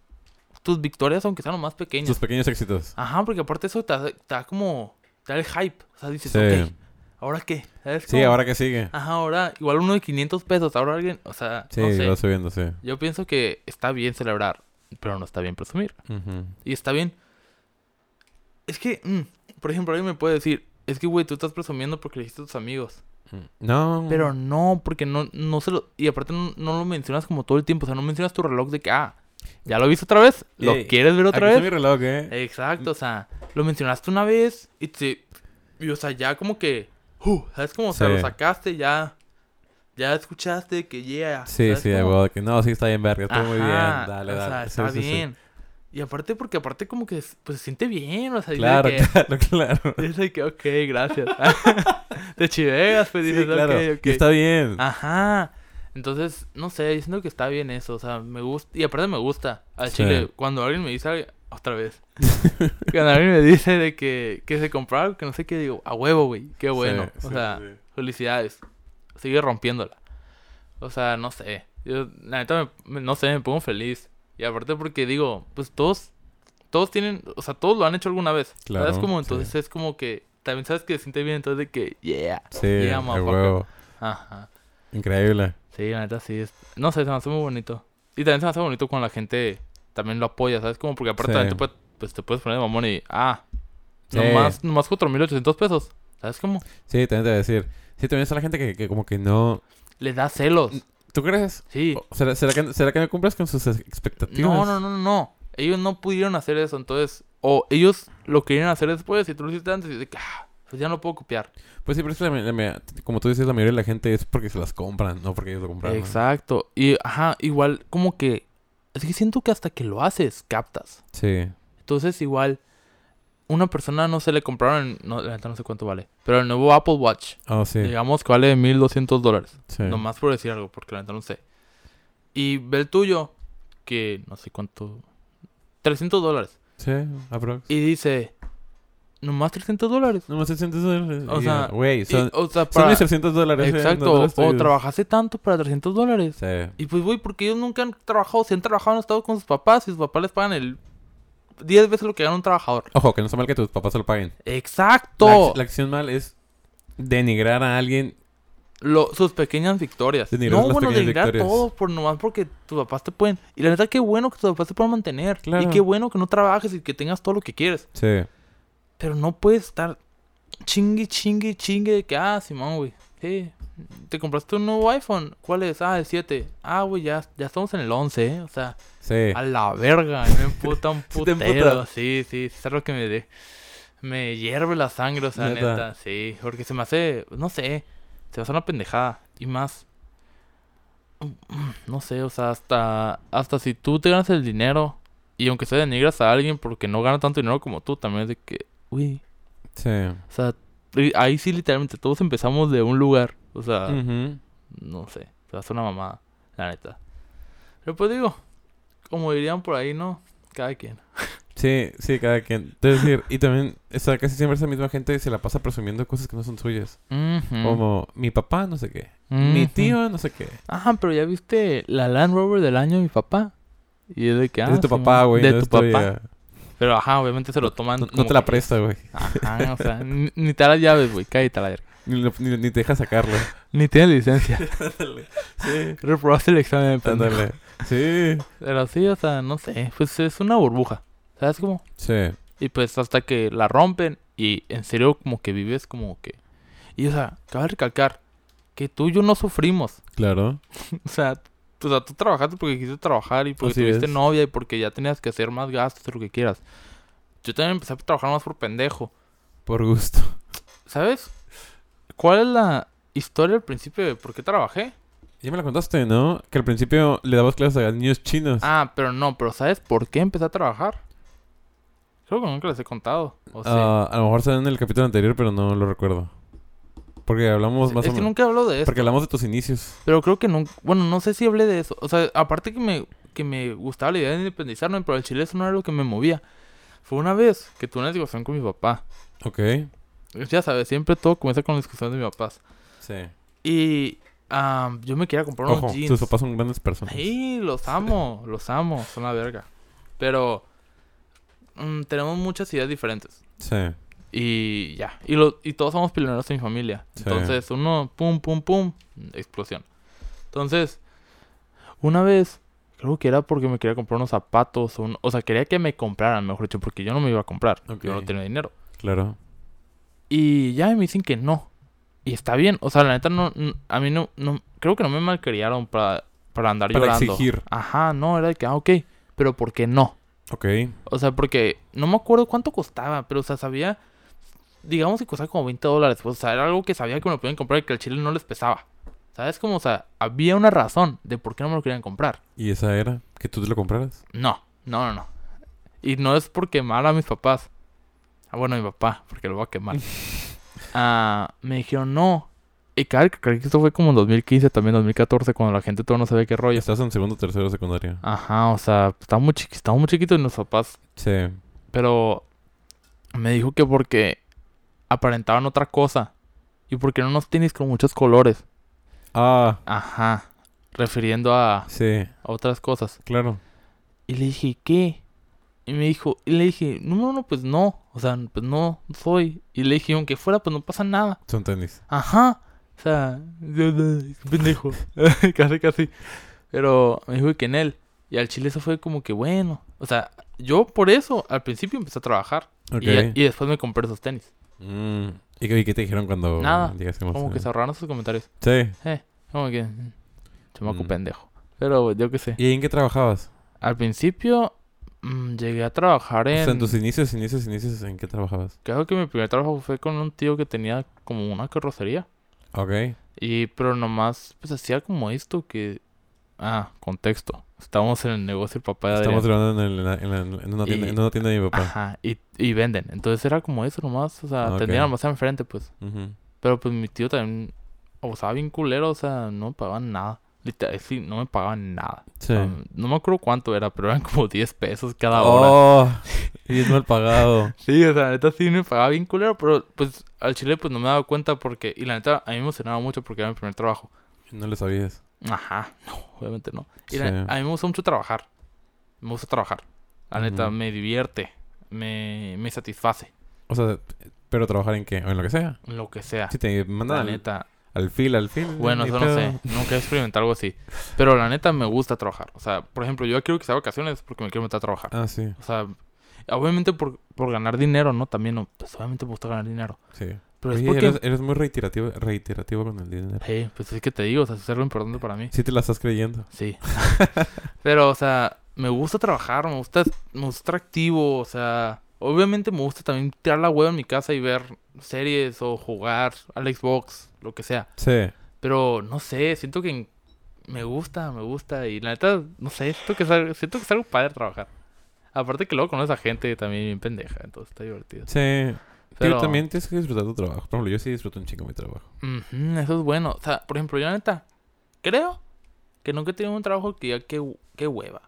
tus victorias, aunque sean lo más pequeñas. Tus pequeños éxitos. Ajá, porque aparte eso te, da- te da como. Te da el hype. O sea, dices, Sí. ok, ¿ahora qué? ¿Sabes Sí, cómo? ahora que sigue. Ajá, ahora, igual uno de 500 pesos, ahora alguien, o sea, Sí, no sé. va subiendo, sí. Yo pienso que está bien celebrar, pero no está bien presumir. Y está bien. Es que, mm, por ejemplo, alguien me puede decir, es que, güey, tú estás presumiendo porque le dijiste a tus amigos. No. Pero no, porque no, no se lo... Y aparte no, no lo mencionas como todo el tiempo. O sea, no mencionas tu reloj de que, ah, ¿ya lo viste otra vez? ¿Lo Ey, quieres ver otra vez? mi reloj, ¿eh? Exacto, o sea, lo mencionaste una vez y te... Y, o sea, ya como que... uh, ¿Sabes cómo? O sea, Sí. lo sacaste ya... ya escuchaste que yeah. Sí, ¿sabes sí, huevo, de que no, sí está bien verga, está muy bien, Ajá, dale, o dale. sea, está sí, sí. bien. Y aparte, porque aparte como que pues, se siente bien, o sea, Claro, que, claro, claro. dice que, ok, gracias. Te chiveas, pues dices, claro. está bien. Ajá. Entonces, no sé, yo siento que está bien eso, o sea, me gusta, y aparte me gusta, al chile, cuando alguien me dice, otra vez, cuando alguien me dice de que, que se compró algo, que no sé qué, digo, a huevo, güey, qué bueno, Sí, o sí, sea, sí. felicidades, sigue rompiéndola, o sea, no sé, yo, la neta, me- no sé, me pongo feliz, y aparte porque digo, pues todos, todos tienen, o sea, todos lo han hecho alguna vez, Claro, ¿sabes? Como, sí. entonces es como que, también sabes que se siente bien, entonces de que, yeah, Sí, Yeah, motherfucker. huevo. ajá. Increíble. Sí, la neta sí es. No sé, se me hace muy bonito. Y también se me hace bonito cuando la gente también lo apoya, ¿sabes? Como porque aparte Sí. también te, puede- pues, te puedes poner de mamón y. Ah, Sí. nomás, nomás 4.800 pesos. ¿Sabes cómo? Sí, también te voy a decir. Sí, también está la gente que, que como que no... Le da celos. ¿Tú crees? Sí. ¿Será, será que, ¿Será que no cumples con sus expectativas? No, no, no, no, no. Ellos no pudieron hacer eso, entonces. O ellos lo querían hacer después y tú lo hiciste antes y de que. Ah, pues ya no puedo copiar. Pues sí, pero es que la como tú dices, la mayoría de la gente es porque se las compran, no porque ellos lo compraron. Exacto. Y, ajá, igual, como que. Es que siento que hasta que lo haces, captas. Sí. Entonces, igual, una persona no se le compraron, no, la neta no sé cuánto vale, pero el nuevo Apple Watch, Oh, sí. digamos que vale 1200 dólares. sí. Nomás por decir algo, porque la neta no sé. Y ve el tuyo, que no sé cuánto, 300 dólares. Sí, aprox. Y dice, nomás 300 dólares. Nomás 300 dólares. O sea, Güey, son, o sea, son para... mis 300 dólares. eh, Exacto, o trabajaste tanto para 300 dólares. Sí. Y pues, güey, porque ellos nunca han trabajado, si han trabajado han estado con sus papás y sus papás les pagan el 10 veces lo que gana un trabajador. Ojo, que no está mal que tus papás se lo paguen. Exacto. La, ac- la acción mal es denigrar a alguien. Lo- sus pequeñas victorias. Denigrar no, bueno, denigrar victorias. todo por nomás porque tus papás te pueden. Y la neta, qué bueno que tus papás te puedan mantener. Claro. Y qué bueno que no trabajes y que tengas todo lo que quieres. Sí. Pero no puedes estar chingue, chingue, chingue de que, ah, Simón, güey. Sí. ¿Te compraste un nuevo iPhone? ¿Cuál es? Ah, el 7. Ah, güey, ya, ya estamos en el 11, ¿eh? O sea, Sí. a la verga. Me emputa un putero. Sí, sí, es algo que me de... Me hierve la sangre, o sea, Neta. neta. Sí, porque se me hace, no sé, se me hace una pendejada. Y más, no sé, o sea, hasta, hasta si tú te ganas el dinero y aunque se denigras a alguien porque no gana tanto dinero como tú, también es de que, uy, Sí. o sea, ahí sí literalmente todos empezamos de un lugar. O sea, Ujú. no sé, se hace una mamada, la neta. Pero pues digo, como dirían por ahí, ¿no? Cada quien. Sí, sí, cada quien. Es decir, y también, o sea, casi siempre esa misma gente se la pasa presumiendo cosas que no son suyas. Ujú. Como mi papá, no sé qué. Mi Ujú. tío, no sé qué. Ajá, pero ya viste la Land Rover del año de mi papá. Y es de que, ah, es de tu papá, güey. De no tu es tuya. Pero ajá, obviamente se lo toman. No, te la que- presta, güey. Ajá, o sea, ni, ni te da las llaves, güey. Cállate la verga. Ni, ni, ni te deja sacarlo. Ni tienes licencia. sí. Reprobaste el examen. Ándale. Sí. Pero sí, o sea, no sé. Pues es una burbuja. ¿Sabes cómo? Sí. Y pues hasta que la rompen y en serio como que vives como que... Y o sea, cabe recalcar que tú y yo no sufrimos. Claro. O sea, o sea, tú trabajaste porque quisiste trabajar y porque Así tuviste es. novia y porque ya tenías que hacer más gastos, lo que quieras. Yo también empecé a trabajar más por pendejo. Por gusto. ¿Sabes? ¿Cuál es la historia al principio de por qué trabajé? Ya me la contaste, ¿no? Que al principio le dabas clases a niños chinos. Ah, pero no, pero ¿sabes por qué empecé a trabajar? Creo que nunca les he contado. ¿o sí? Ah, a lo mejor salió en el capítulo anterior, pero no lo recuerdo. Porque hablamos más es o que menos. nunca hablo de eso. Porque hablamos de tus inicios. Pero creo que nunca... Bueno, no sé si hablé de eso. O sea, aparte que me, que me gustaba la idea de independizarme, pero el chile eso no era lo que me movía. Fue una vez que tuve una discusión con mi papá. Ok. Ya sabes, siempre todo comienza con la discusión de mis papás. Sí. Y ah, yo me quería comprar Ojo, unos jeans. tus papás son grandes personas. Sí, los amo, los amo, son la verga. Pero mm, tenemos muchas ideas diferentes. Sí. Y ya, y, lo, y todos somos peleoneros en mi familia. Sí. Entonces, uno, pum, pum, pum, explosión. Entonces, una vez, creo que era porque me quería comprar unos zapatos, o, un- o sea, quería que me compraran, mejor dicho, porque yo no me iba a comprar. Yo no tenía dinero. Claro. Y ya me dicen que no. Y está bien, o sea, la neta, no, a mí no, no, creo que no me malcriaron para, para andar Para llorando. exigir. Ajá, no, era de que, ah, ok, pero ¿por qué no? Ok. O sea, porque no me acuerdo cuánto costaba, pero o sea, sabía, digamos que costaba como 20 dólares. Pues, o sea, era algo que sabía que me lo podían comprar y que al chile no les pesaba. ¿Sabes cómo? O sea, había una razón de por qué no me lo querían comprar. ¿Y esa era? ¿Que tú te lo compraras? No, no, no, no. Y no es por quemar a mis papás. Ah, bueno, a mi papá, porque lo voy a quemar. Ah, me dijeron no. Y claro, creo que esto fue como en 2015, también 2014, cuando la gente todavía no sabía qué rollo. Estás en segundo tercero secundaria. Ajá, o sea, estaba muy, chiqui muy chiquitos mis papás. Sí. Pero me dijo que porque aparentaban otra cosa. Y porque no unos tenis con muchos colores. Ah, Ajá. Refiriendo a, a sí, otras cosas. claro. Y le dije, ¿qué? Y me dijo, y le dije, no, no, no, pues no. O sea, pues no, soy. Y le dije, aunque fuera, pues no pasa nada. Son tenis. Ajá. O sea, pendejo. casi, casi. Pero me dijo que en él. Y al chile eso fue como que bueno. O sea, yo por eso al principio empecé a trabajar. Ok. Y, y después me compré esos tenis. Mm. ¿Y qué, qué te dijeron cuando Nada. Como que se ahorraron sus comentarios. Sí. Eh, como que... mm, Chamaco Mm. pendejo. Pero yo qué sé. ¿Y en qué trabajabas? Al principio mm, llegué a trabajar O en... sea, en tus inicios, inicios, inicios, ¿en qué trabajabas? Creo que mi primer trabajo fue con un tío que tenía como una carrocería. Ok. Y pero nomás pues hacía como esto que... Ah, contexto. Estábamos en el negocio el papá de Estamos trabajando en, el- en la- en la- en una tienda, Y- en una tienda de mi papá. Ajá, y, y venden. Entonces era como eso nomás. O sea, Ok. tenía nomás enfrente pues. Ujú. Pero pues mi tío también... O estaba bien culero, o sea, no me pagaban nada. Literal, sí, no me pagaban nada. Sí. O sea, no me acuerdo cuánto era, pero eran como 10 pesos cada hora. Oh, y es mal pagado. Sí, o sea, la neta sí me pagaba bien culero, pero pues al chile pues no me daba cuenta porque... Y la neta a mí me emocionaba mucho porque era mi primer trabajo. No le sabías. Ajá, no, obviamente no. Sí. la- a mí me gusta mucho trabajar. Me gusta trabajar. La neta me divierte, me, me satisface, O sea, pero trabajar en qué? O en lo que sea. lo que sea. Si te la mandan al, neta. al fil, al fil. Bueno, eso no sé. Nunca he experimentado algo así. Pero la neta me gusta trabajar. O sea, por ejemplo, yo quiero que sea vacaciones porque me quiero meter a trabajar. Ah, sí. O sea, obviamente por, por ganar dinero, ¿no? También, no, pues obviamente me gusta ganar dinero. Sí. Pero es Oye, porque... eres, eres muy reiterativo, reiterativo con el dinero. Sí, pues es que te digo, o sea, es algo importante para mí. Sí te la estás creyendo. Sí. Pero, o sea, me gusta trabajar, me gusta, me gusta estar activo, o sea, obviamente me gusta también tirar la hueva en mi casa y ver series o jugar al Xbox, lo que sea. Sí. Pero, no sé, siento que me gusta, me gusta y la neta, no sé, siento que es algo, siento que es algo padre trabajar. Aparte que luego conoces a gente también bien pendeja, entonces está divertido. Sí. Pero también tienes que disfrutar tu trabajo. Por ejemplo, yo sí disfruto un chingo mi trabajo. Eso es bueno. O sea, por ejemplo, yo neta, creo que nunca he tenido un trabajo que ya qué, qué hueva.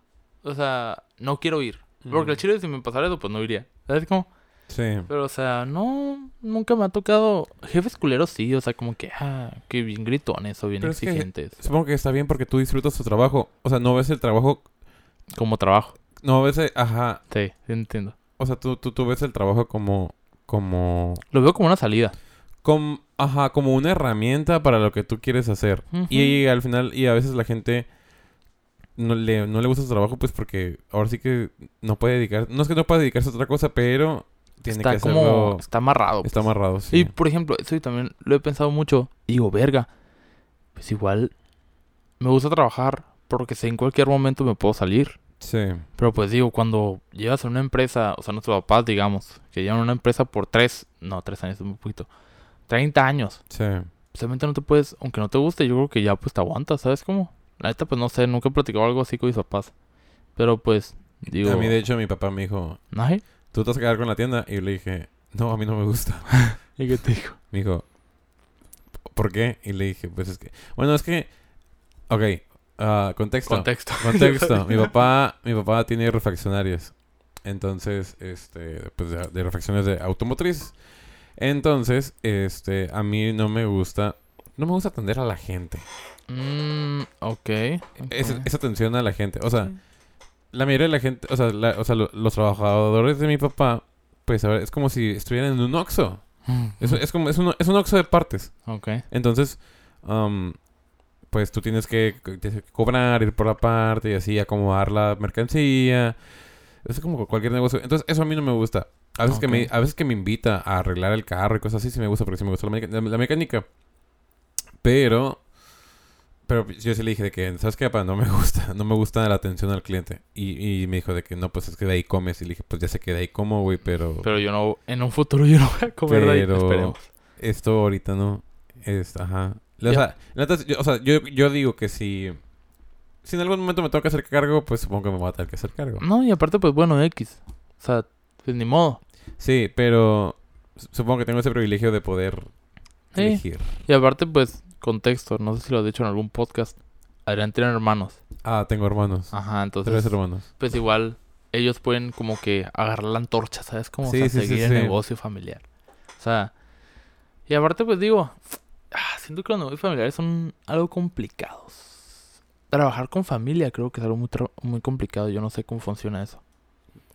O sea, no quiero ir. Porque el Mm. chile si me pasara eso, pues no iría. ¿Sabes cómo? Sí. Pero, o sea, no, nunca me ha tocado. Jefes culeros sí, o sea, como que, ah, que bien gritones o bien Pero es que- exigentes. Supongo que está bien porque tú disfrutas tu trabajo. O sea, no ves el trabajo. Como trabajo. No ves el. Ajá. Sí, sí entiendo. O sea, tú, tú, tú ves el trabajo como. Como. Lo veo como una salida. Com- ajá, como una herramienta para lo que tú quieres hacer. Y al final, y a veces la gente no le, no le gusta su trabajo, pues porque ahora sí que no puede dedicar, no es que no pueda dedicarse a otra cosa, pero tiene está que como. hacerlo, Está amarrado. está pues. amarrado, sí. Y por ejemplo, eso yo también lo he pensado mucho. Digo, verga. Pues igual me gusta trabajar porque sé en cualquier momento me puedo salir. Sí, Pero pues digo, cuando llegas a una empresa, o sea, nuestros papás, digamos, que llevan una empresa por tres, no, tres años es muy poquito, 30 años. sí. Obviamente no te puedes, aunque no te guste, yo creo que ya pues te aguantas, ¿sabes cómo? La neta, pues no sé, nunca he platicado algo así con mis papás. Pero pues, digo, a mí, de hecho, mi papá me dijo, ¿ay? ¿tú te vas a quedar con la tienda? Y yo le dije, no, a mí no me gusta. ¿Y qué te digo? Me dijo, ¿por qué? Y le dije, pues es que, bueno, es que, ok, ah, contexto. Contexto. Contexto. mi papá, mi papá tiene refaccionarias. Entonces, este, pues de, de refacciones de automotriz. Entonces, este, a mí no me gusta, no me gusta atender a la gente. Mmm, ok. Es- ok. esa atención a la gente. O sea, la mayoría de la gente, o sea, la- o sea lo- los trabajadores de mi papá, pues a ver, es como si estuvieran en un Oxxo. Es, es como, es un, es un Oxxo de partes. Ok. Entonces, am, pues tú tienes que, tienes que cobrar, ir por la parte y así acomodar la mercancía. Es como cualquier negocio. Entonces, eso a mí no me gusta. A veces, que, me, a veces que me invita a arreglar el carro y cosas así, sí me gusta porque sí me gusta la, meca- la- la mecánica. Pero, pero yo sí le dije de que, ¿sabes qué, papá? No me gusta. No me gusta la atención al cliente. Y, y me dijo de que no, pues es que de ahí comes. Y le dije, pues ya sé que de ahí como, güey, pero... Pero yo no, en un futuro yo no voy a comer de ahí, Pero- esperemos. Esto ahorita no. Es, ajá. O sea, yo, o sea, yo, yo digo que si... Si en algún momento me tengo que hacer cargo, pues supongo que me voy a tener que hacer cargo. No, y aparte, pues bueno, X. O sea, pues ni modo. Sí, pero supongo que tengo ese privilegio de poder Sí. elegir. Y aparte, pues, contexto. No sé si lo he dicho en algún podcast. Adrián tiene hermanos. Ah, tengo hermanos. Ajá, entonces... Tres hermanos. pues igual ellos pueden como que agarrar la antorcha, ¿sabes? Como Sí, o sea, sí, sí, seguir el sí. negocio familiar. O sea, y aparte pues digo, ah, siento que los negocios familiares son algo complicados. Trabajar con familia creo que es algo muy, muy complicado. Yo no sé cómo funciona eso.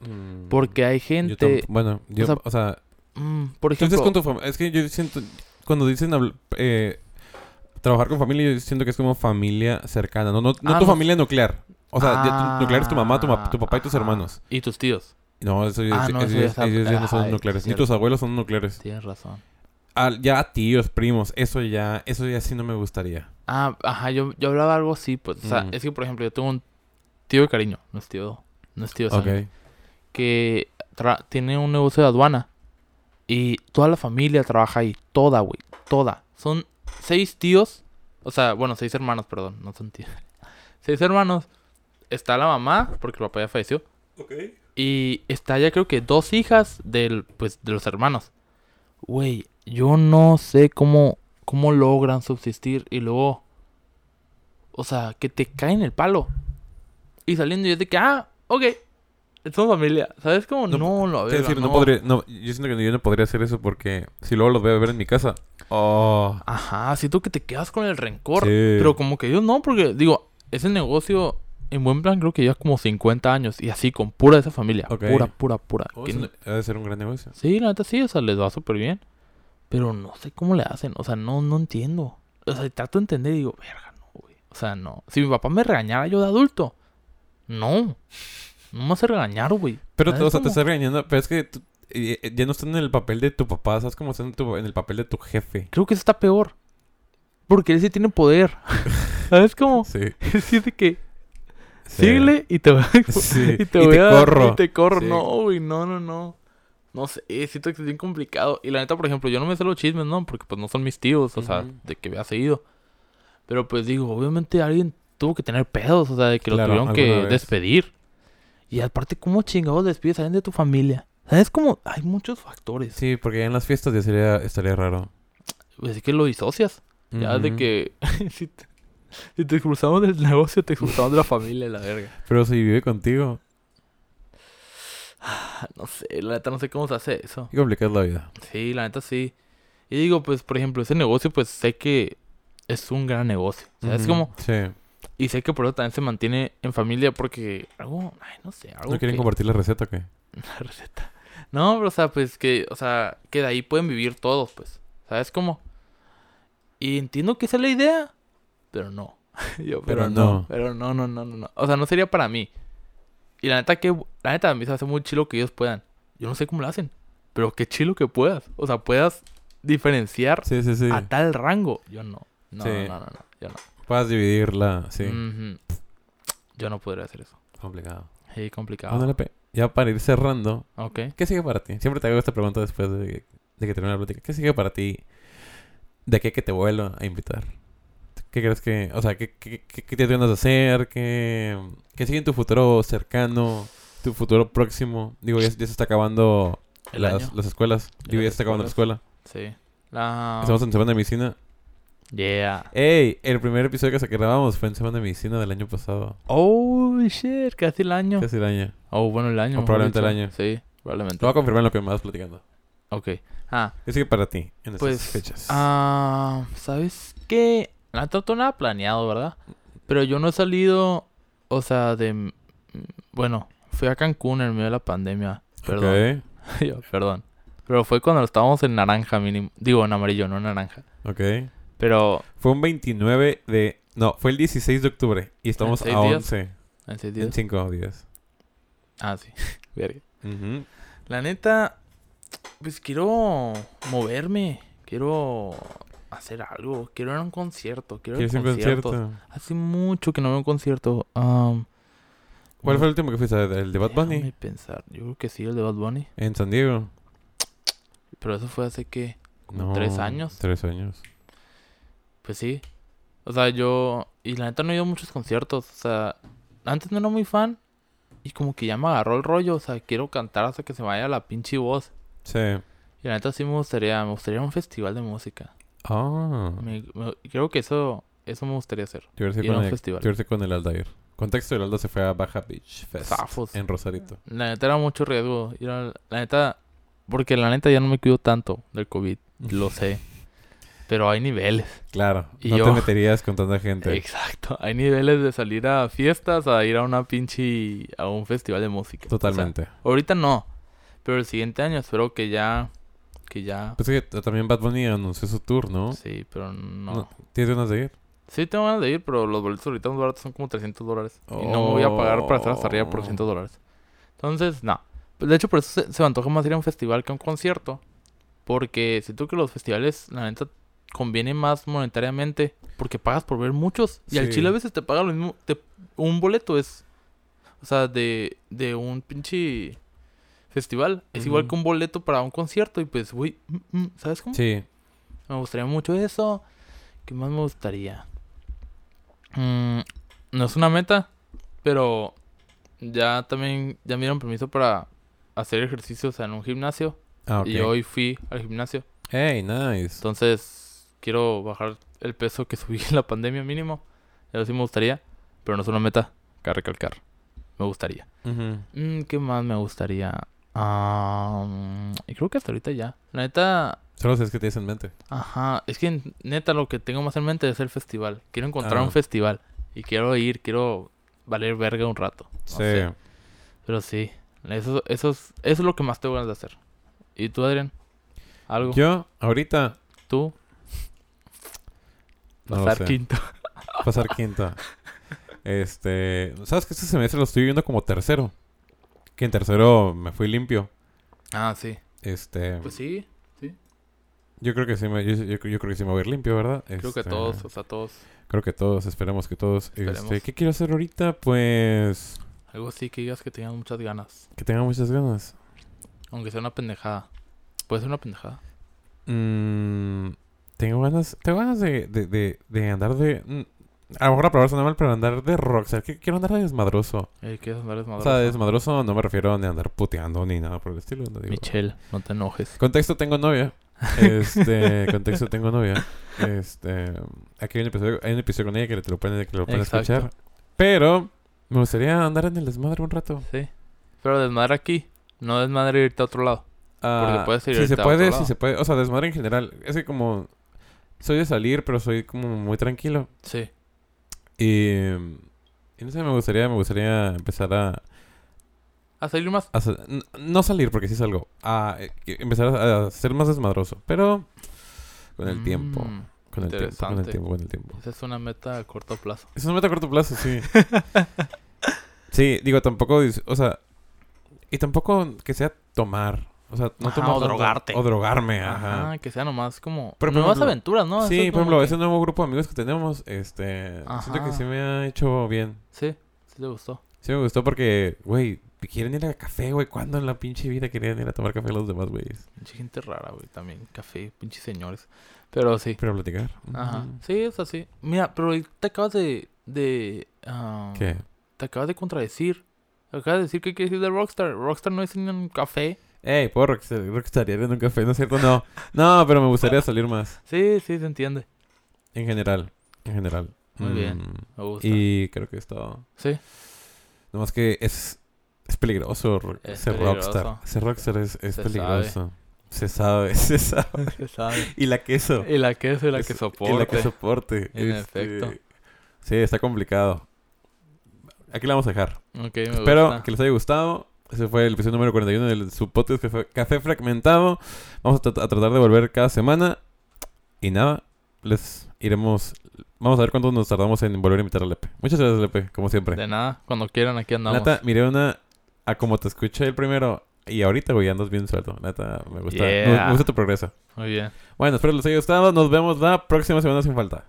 Mm, Porque hay yo gente, tam- bueno, yo, sea, o sea, mm, por ejemplo, con tu. Es que yo siento, cuando dicen eh, trabajar con familia, yo siento que es como familia cercana, no, no, no Ah, tu no. familia nuclear. O sea, tu- nuclear es tu mamá, tu, ma- Ah, tu papá y tus hermanos. y tus tíos. No, eso, Ah, no, eso eso ellos ya no son nucleares. Ni tus abuelos son nucleares. Tienes razón. Ah, ya tíos, primos, eso ya, eso ya sí no me gustaría. Ah, ajá, yo, yo hablaba algo así, pues, o sea, Mm. es que por ejemplo yo tengo un tío de cariño, no es tío, no es tío de sangre. Ok. que tra- tiene un negocio de aduana y toda la familia trabaja ahí, toda, güey, toda. Son seis tíos, o sea, bueno, seis hermanos, perdón, no son tíos. Seis hermanos. Está la mamá, porque el papá ya falleció, y está ya creo que dos hijas del, pues, de los hermanos. Güey, yo no sé cómo, cómo logran subsistir y luego, o sea, que te caen el palo. Y saliendo y es de que, ah, ok, somos familia. ¿Sabes cómo? No, No, lo Es verga, decir, no no. podría, no, yo siento que yo no podría hacer eso porque si luego los voy a ver en mi casa. Oh, Ajá, siento que te quedas con el rencor. Sí. Pero como que yo no, porque digo, ese negocio, en buen plan, creo que lleva como 50 años. Y así, con pura de esa familia. Ok. Pura, pura, pura. oh, Que ha de ser un gran negocio. Sí, la neta sí, o sea, les va súper bien. Pero no sé cómo le hacen, o sea, no, no entiendo. O sea, trato de entender y digo, verga, no, güey. O sea, no. Si mi papá me regañara yo de adulto, no. No me hace regañar, güey. Pero, ¿Sabes o sea, te estás regañando, pero es que tú- eh, ya no están en el papel de tu papá, ¿sabes cómo están en, tu- en el papel de tu jefe? Creo que eso está peor. Porque él sí tiene poder. ¿Sabes cómo? Sí. Es de que. Síguele y te voy. Sí, Y te, y voy te a- corro. Y te corro. Sí. No, güey, no, no, no. No sé, siento que es bien complicado. Y la neta, por ejemplo, yo no me sé los chismes, ¿no? Porque pues no son mis tíos, o sea, de que vea seguido. Pero pues digo, obviamente alguien tuvo que tener pedos, o sea, de que lo tuvieron que vez. despedir. Y aparte, ¿cómo chingados despides a alguien de tu familia? ¿Sabes cómo? Hay muchos factores. Sí, porque en las fiestas ya sería, estaría raro. Pues es que lo disocias. Ya de que si, te, si te expulsamos del negocio, te expulsamos de la familia, la verga. Pero si vive contigo, Ah, No sé, la neta no sé cómo se hace eso. qué complicada es la vida. Sí, la neta sí. Y digo, pues, por ejemplo, ese negocio, pues sé que es un gran negocio. ¿Sabes Ujú. cómo? Sí. Y sé que por eso también se mantiene en familia porque algo, ay, no sé, algo ¿No quieren que- compartir la receta o qué? la receta. No, pero o sea, pues que, o sea, que de ahí pueden vivir todos, pues. ¿Sabes cómo? Y entiendo que esa es la idea, pero no. Yo, pero, Pero no. no. Pero no, no, no, no, no. O sea, no sería para mí. Y la neta que, la neta a mí se hace muy chilo que ellos puedan. Yo no sé cómo lo hacen, pero qué chilo que puedas. O sea, puedas diferenciar Sí, sí, sí. a tal rango. Yo no. No, no, no, no, yo no. Puedas dividirla, sí. Yo no podría hacer eso. Complicado. Sí, complicado. Ya para ir cerrando, Ok. ¿qué sigue para ti? Siempre te hago esta pregunta después de que, de que termine la plática. ¿Qué sigue para ti de qué que te vuelvo a invitar? ¿Qué crees que, o sea, qué, qué, qué, qué te de hacer? ¿Qué, ¿Qué sigue en tu futuro cercano? ¿Tu futuro próximo? Digo, ya, ya se está acabando El las, año. las escuelas. Digo, ya se está acabando la escuela. Sí. La... Estamos en semana de medicina. Yeah. ¡Ey! El primer episodio que grabamos fue en semana de medicina del año pasado. Oh, shit, casi el año. Casi el año. Oh, bueno, el año. O probablemente el año. Sí, probablemente. Te voy a confirmar lo que me vas platicando. Ok. Ah, ¿Qué sigue para ti en estas pues. fechas? Ah, ¿sabes qué? No tengo nada planeado, ¿verdad? Pero yo no he salido, o sea, de. Bueno, fui a Cancún en medio de la pandemia. Perdón. Ok. Yo, perdón. Pero fue cuando estábamos en naranja mínimo. Digo, en amarillo, no en naranja. Ok. Pero Fue un 29 de... No, fue el 16 de octubre. Y estamos a días? 11. en seis En días. 5 días. Ah, sí. Verga. Ujú. La neta, pues quiero moverme, quiero hacer algo, quiero ir a un concierto, quiero ir a ¿Quieres un concierto? Hace mucho que no veo un concierto. Um, ¿Cuál fue el último que fuiste? ¿El de Bad Bunny? Pensar, yo creo que sí, el de Bad Bunny, En San Diego. pero eso fue hace que No, tres años. Tres años. Pues sí. O sea, yo. Y la neta no he ido a muchos conciertos. O sea, antes no era muy fan. Y como que ya me agarró el rollo. O sea, quiero cantar hasta que se me vaya la pinche voz. Sí. Y la neta sí me gustaría. Me gustaría un festival de música. Ah. Me- me- creo que eso. Eso me gustaría hacer. Yo Ir a con, un el- festival. yo irse con el Aldair. Contexto, el Aldo se fue a Baja Beach Fest. Zafos. En Rosarito. La neta era mucho riesgo. La neta. Porque la neta ya no me cuido tanto del COVID. Lo sé. Pero hay niveles. Claro. Y no yo- te meterías con tanta gente. Exacto. Hay niveles de salir a fiestas a ir a una pinche. a un festival de música. O sea, Totalmente. ahorita no. Pero el siguiente año espero que ya. Que ya. Pues es que también Bad Bunny anunció su tour, ¿no? Sí, pero no. No, ¿Tienes ganas de ir? Sí, tengo ganas de ir, pero los boletos ahorita más baratos son como 300 dólares. Y no me voy a pagar para estar hasta arriba por Oh. 300 dólares. Entonces, no. De hecho, por eso se, se me antoja más ir a un festival que a un concierto. Porque siento que los festivales, la neta, conviene más monetariamente. Porque pagas por ver muchos. Y al Sí. chile a veces te paga lo mismo. te- un boleto es. O sea, de, de un pinche festival. Es igual que un boleto para un concierto. Y pues, güey, mm, mm, ¿sabes cómo? Sí. Me gustaría mucho eso. ¿Qué más me gustaría? Mm, no es una meta, pero ya también ya me dieron permiso para hacer ejercicios en un gimnasio. Ah. Y hoy fui al gimnasio. Hey, nice. Entonces quiero bajar el peso que subí en la pandemia mínimo. Eso sí me gustaría, pero no es una meta. Que recalcar. Me gustaría. Mm, ¿Qué más me gustaría? Ah, mm, y creo que hasta ahorita ya. La neta, Solo es que tienes en mente. Ajá, es que neta lo que tengo más en mente es el festival. Quiero encontrar Ah. un festival y quiero ir, quiero valer verga un rato. No sí. sé, pero sí, eso, eso, es, eso es lo que más tengo ganas de hacer. ¿Y tú, Adrián? ¿Algo? Yo, ahorita, ¿Tú? no lo Pasar sé. quinto. Pasar quinta. Este, ¿sabes que este semestre lo estoy viviendo como tercero? Que en tercero me fui limpio. Ah, sí. Este, Pues sí, yo creo que sí me, yo, yo- yo creo que sí me voy a ir limpio, ¿verdad? creo que Este, todos, o sea, todos. Creo que todos, esperemos que todos. Esperemos. Este, ¿qué quiero hacer ahorita? Pues Algo así que digas que tengas muchas ganas. que tenga muchas ganas. Aunque sea una pendejada. Puede ser una pendejada. Mm, tengo ganas, tengo ganas de, de, de, de andar de mm, a lo mejor la palabra suena mal, pero andar de rockstar. que Quiero andar de desmadroso. Eh, ¿Quieres andar O desmadroso? sea, de desmadroso no me refiero ni a andar puteando ni nada por el estilo. no digo. Michelle, no te enojes. Contexto, tengo novia. Este, contexto, tengo novia. Este, aquí hay un episodio, hay un episodio con ella que te lo pueden, que lo pueden Exacto. escuchar. Pero me gustaría andar en el desmadre un rato. Sí. Pero desmadre aquí, no desmadre irte a otro lado. Ah, puedes ir si se puede, si se puede. O sea, desmadre en general. Es que como soy de salir, pero soy como muy tranquilo. Sí. Y, y no sé, me gustaría, me gustaría empezar a, A salir más. a sa- n- no salir porque sí salgo, a eh, empezar a, a ser más desmadroso, pero con el tiempo, Mm, con el tiempo, con el tiempo, con el tiempo. Esa es una meta a corto plazo. Es una meta a corto plazo, sí. sí, digo, tampoco, o sea, y tampoco que sea tomar, o sea, no Ajá, tomar o tanto- drogarte. o drogarme, ajá. Ajá, que sea nomás como Pero, nuevas ejemplo, aventuras, ¿no? sí, por ejemplo, que- ese nuevo grupo de amigos que tenemos, este, siento que sí me ha hecho bien. Sí, sí te gustó. Sí me gustó porque, güey, quieren ir a café, güey. ¿Cuándo en la pinche vida querían ir a tomar café los demás, güeyes? Pinche gente rara, güey, también. Café, pinches señores. Pero sí. Pero platicar. Ajá. Sí, es así. Mira, pero te acabas de... de ah, ¿Qué? Te acabas de contradecir. Acabas de decir que quieres ir de Rockstar. Rockstar no es en un café. Ey, puedo rockstar, rockstarear en un café, ¿no es cierto? No. No, pero me gustaría salir más. Sí, sí, se entiende. En general. En general. Muy bien. Mm, Me gusta. Y creo que es todo. Sí. Nomás que es, es peligroso ro- Es ser peligroso. rockstar. Ser rockstar es, es Se peligroso. Se sabe, se sabe. Se sabe. Y la queso. Y la queso y la Es- que Y la que soporte. En Este, efecto. Sí, está complicado. Aquí la vamos a dejar. Ok, me Espero gusta. que les haya gustado. Ese fue el episodio número 41 del su podcast que fue Café Fragmentado. Vamos a, tra- a tratar de volver cada semana. Y nada, les iremos. Vamos a ver cuánto nos tardamos en volver a invitar a Lepe. Muchas gracias, Lepe, como siempre. De nada, cuando quieran, aquí andamos. Neta, miré una. A como te escuché el primero. Y ahorita, güey, andas bien suelto. Neta, me gusta. Yeah. Me gusta tu progreso. Muy bien. Bueno, espero les haya gustado. Nos vemos la próxima semana sin falta.